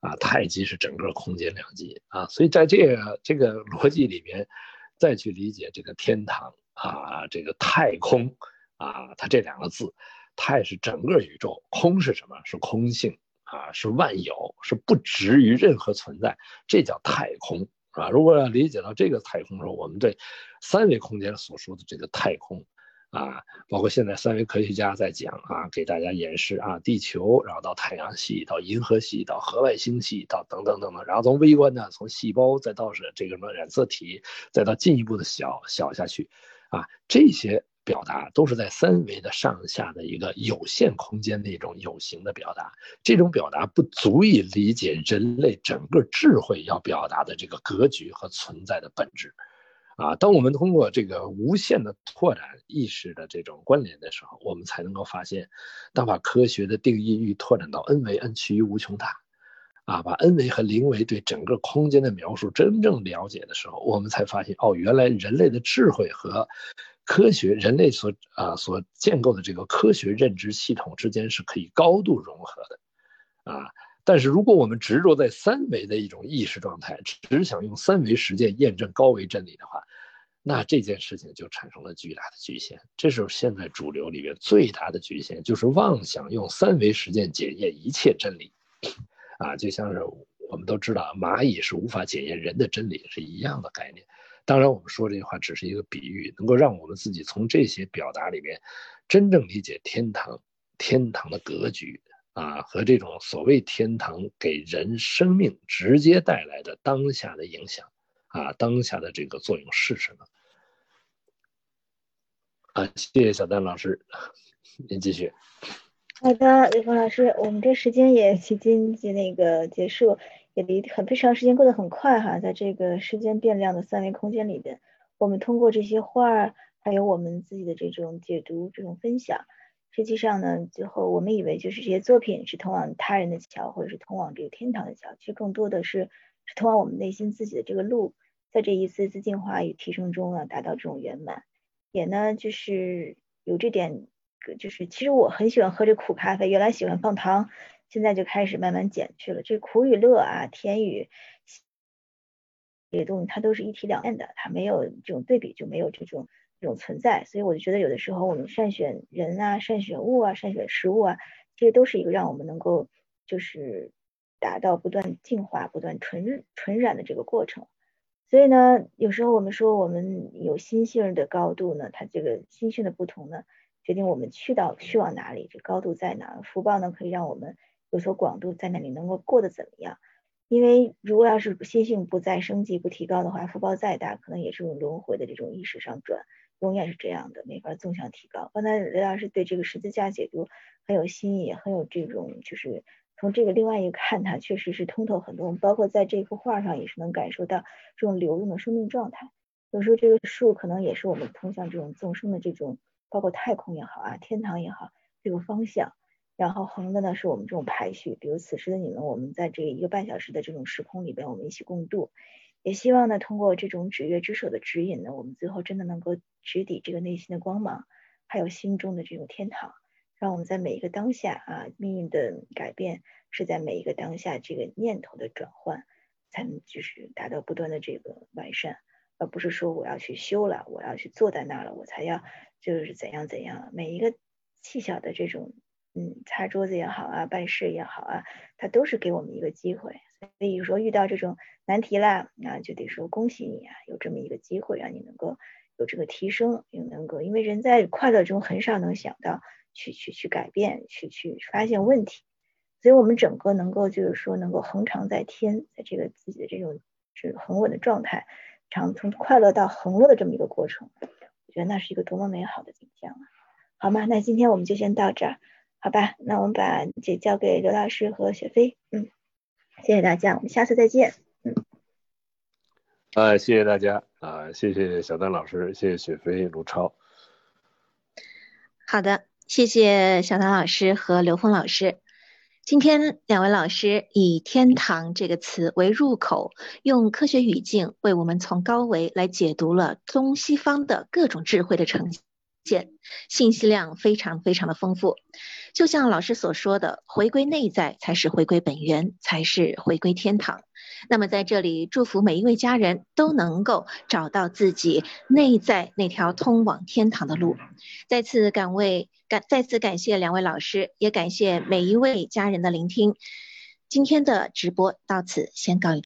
啊，太极是整个空间两极啊。所以在这个这个逻辑里边，再去理解这个天堂啊，这个太空啊，它这两个字，太是整个宇宙，空是什么？是空性。啊，是万有，是不执于任何存在，这叫太空啊。如果要理解到这个太空的时候，我们对三维空间所说的这个太空啊，包括现在三维科学家在讲啊，给大家演示啊，地球，然后到太阳系，到银河系，到河外星系，到等等等等，然后从微观呢，从细胞再到是这个什么染色体，再到进一步的小小下去啊，这些表达都是在三维的上下的一个有限空间的一种有形的表达，这种表达不足以理解人类整个智慧要表达的这个格局和存在的本质。啊，当我们通过这个无限的拓展意识的这种关联的时候，我们才能够发现，当把科学的定义域拓展到 n 维 n 趋于无穷大，啊，把 n 维和零维对整个空间的描述真正了解的时候，我们才发现，哦，原来人类的智慧和科学，人类所啊所建构的这个科学认知系统之间是可以高度融合的，啊。但是，如果我们执着在三维的一种意识状态，只想用三维实践验证高维真理的话，那这件事情就产生了巨大的局限。这是现在主流里面最大的局限，就是妄想用三维实践检验一切真理，啊，就像是我们都知道蚂蚁是无法检验人的真理是一样的概念。当然，我们说这句话只是一个比喻，能够让我们自己从这些表达里面真正理解天堂，天堂的格局。啊，和这种所谓天堂给人生命直接带来的当下的影响，啊，当下的这个作用是什么？啊，谢谢小丹老师，您继续。好的，李峰老师，我们这时间也接近那个结束，也离很非常时间过得很快哈，在这个时间变量的三维空间里边，我们通过这些画儿，还有我们自己的这种解读、这种分享。实际上呢，最后我们以为就是这些作品是通往他人的桥，或者是通往这个天堂的桥，其实更多的是通往我们内心自己的这个路，在这一次次进化与提升中啊，达到这种圆满。也呢，就是有这点，就是其实我很喜欢喝这苦咖啡，原来喜欢放糖，现在就开始慢慢减去了。这苦与乐啊，甜与这些东西，它都是一体两面的，它没有这种对比，就没有这种。这种存在，所以我就觉得有的时候我们善选人啊，善选物啊，善选食物啊，这些都是一个让我们能够就是达到不断进化、不断纯纯染的这个过程。所以呢，有时候我们说我们有心性的高度呢，它这个心性的不同呢，决定我们去到去往哪里，这高度在哪。福报呢，可以让我们有所广度，在那里能够过得怎么样？因为如果要是心性不再升级、不提高的话，福报再大，可能也是用轮回的这种意识上转。永远是这样的，没法纵向提高。刚才刘老师对这个十字架解读很有新意，很有这种，就是从这个另外一个看，它确实是通透很多。包括在这幅画上也是能感受到这种流动的生命状态。有时候这个树可能也是我们通向这种纵生的这种，包括太空也好啊，天堂也好，这个方向。然后横的呢是我们这种排序，比如此时的你们，我们在这一个半小时的这种时空里边，我们一起共度。也希望呢，通过这种指月之手的指引呢，我们最后真的能够直抵这个内心的光芒，还有心中的这种天堂，让我们在每一个当下啊，命运的改变是在每一个当下这个念头的转换，才能就是达到不断的这个完善，而不是说我要去修了，我要去坐在那儿了，我才要就是怎样怎样，每一个细小的这种嗯擦桌子也好啊，办事也好啊，它都是给我们一个机会。所以说遇到这种难题啦，那就得说恭喜你啊，有这么一个机会让你能够有这个提升，也能够因为人在快乐中很少能想到去去去改变，去去发现问题，所以我们整个能够就是说能够恒常在天，在这个自己的这种是恒稳的状态，长从快乐到恒乐的这么一个过程，我觉得那是一个多么美好的景象啊！好吗？那今天我们就先到这儿，好吧？那我们把这交给刘老师和雪飞，嗯。谢谢大家，我们下次再见。嗯，啊，谢谢大家啊，谢谢小丹老师，谢谢雪飞、卢超。好的，谢谢小丹老师和刘峰老师。今天两位老师以“天堂”这个词为入口，用科学语境为我们从高维来解读了中西方的各种智慧的呈现，信息量非常非常的丰富。就像老师所说的，回归内在才是回归本源，才是回归天堂。那么在这里，祝福每一位家人都能够找到自己内在那条通往天堂的路。再次感为感，再次感谢两位老师，也感谢每一位家人的聆听。今天的直播到此先告一。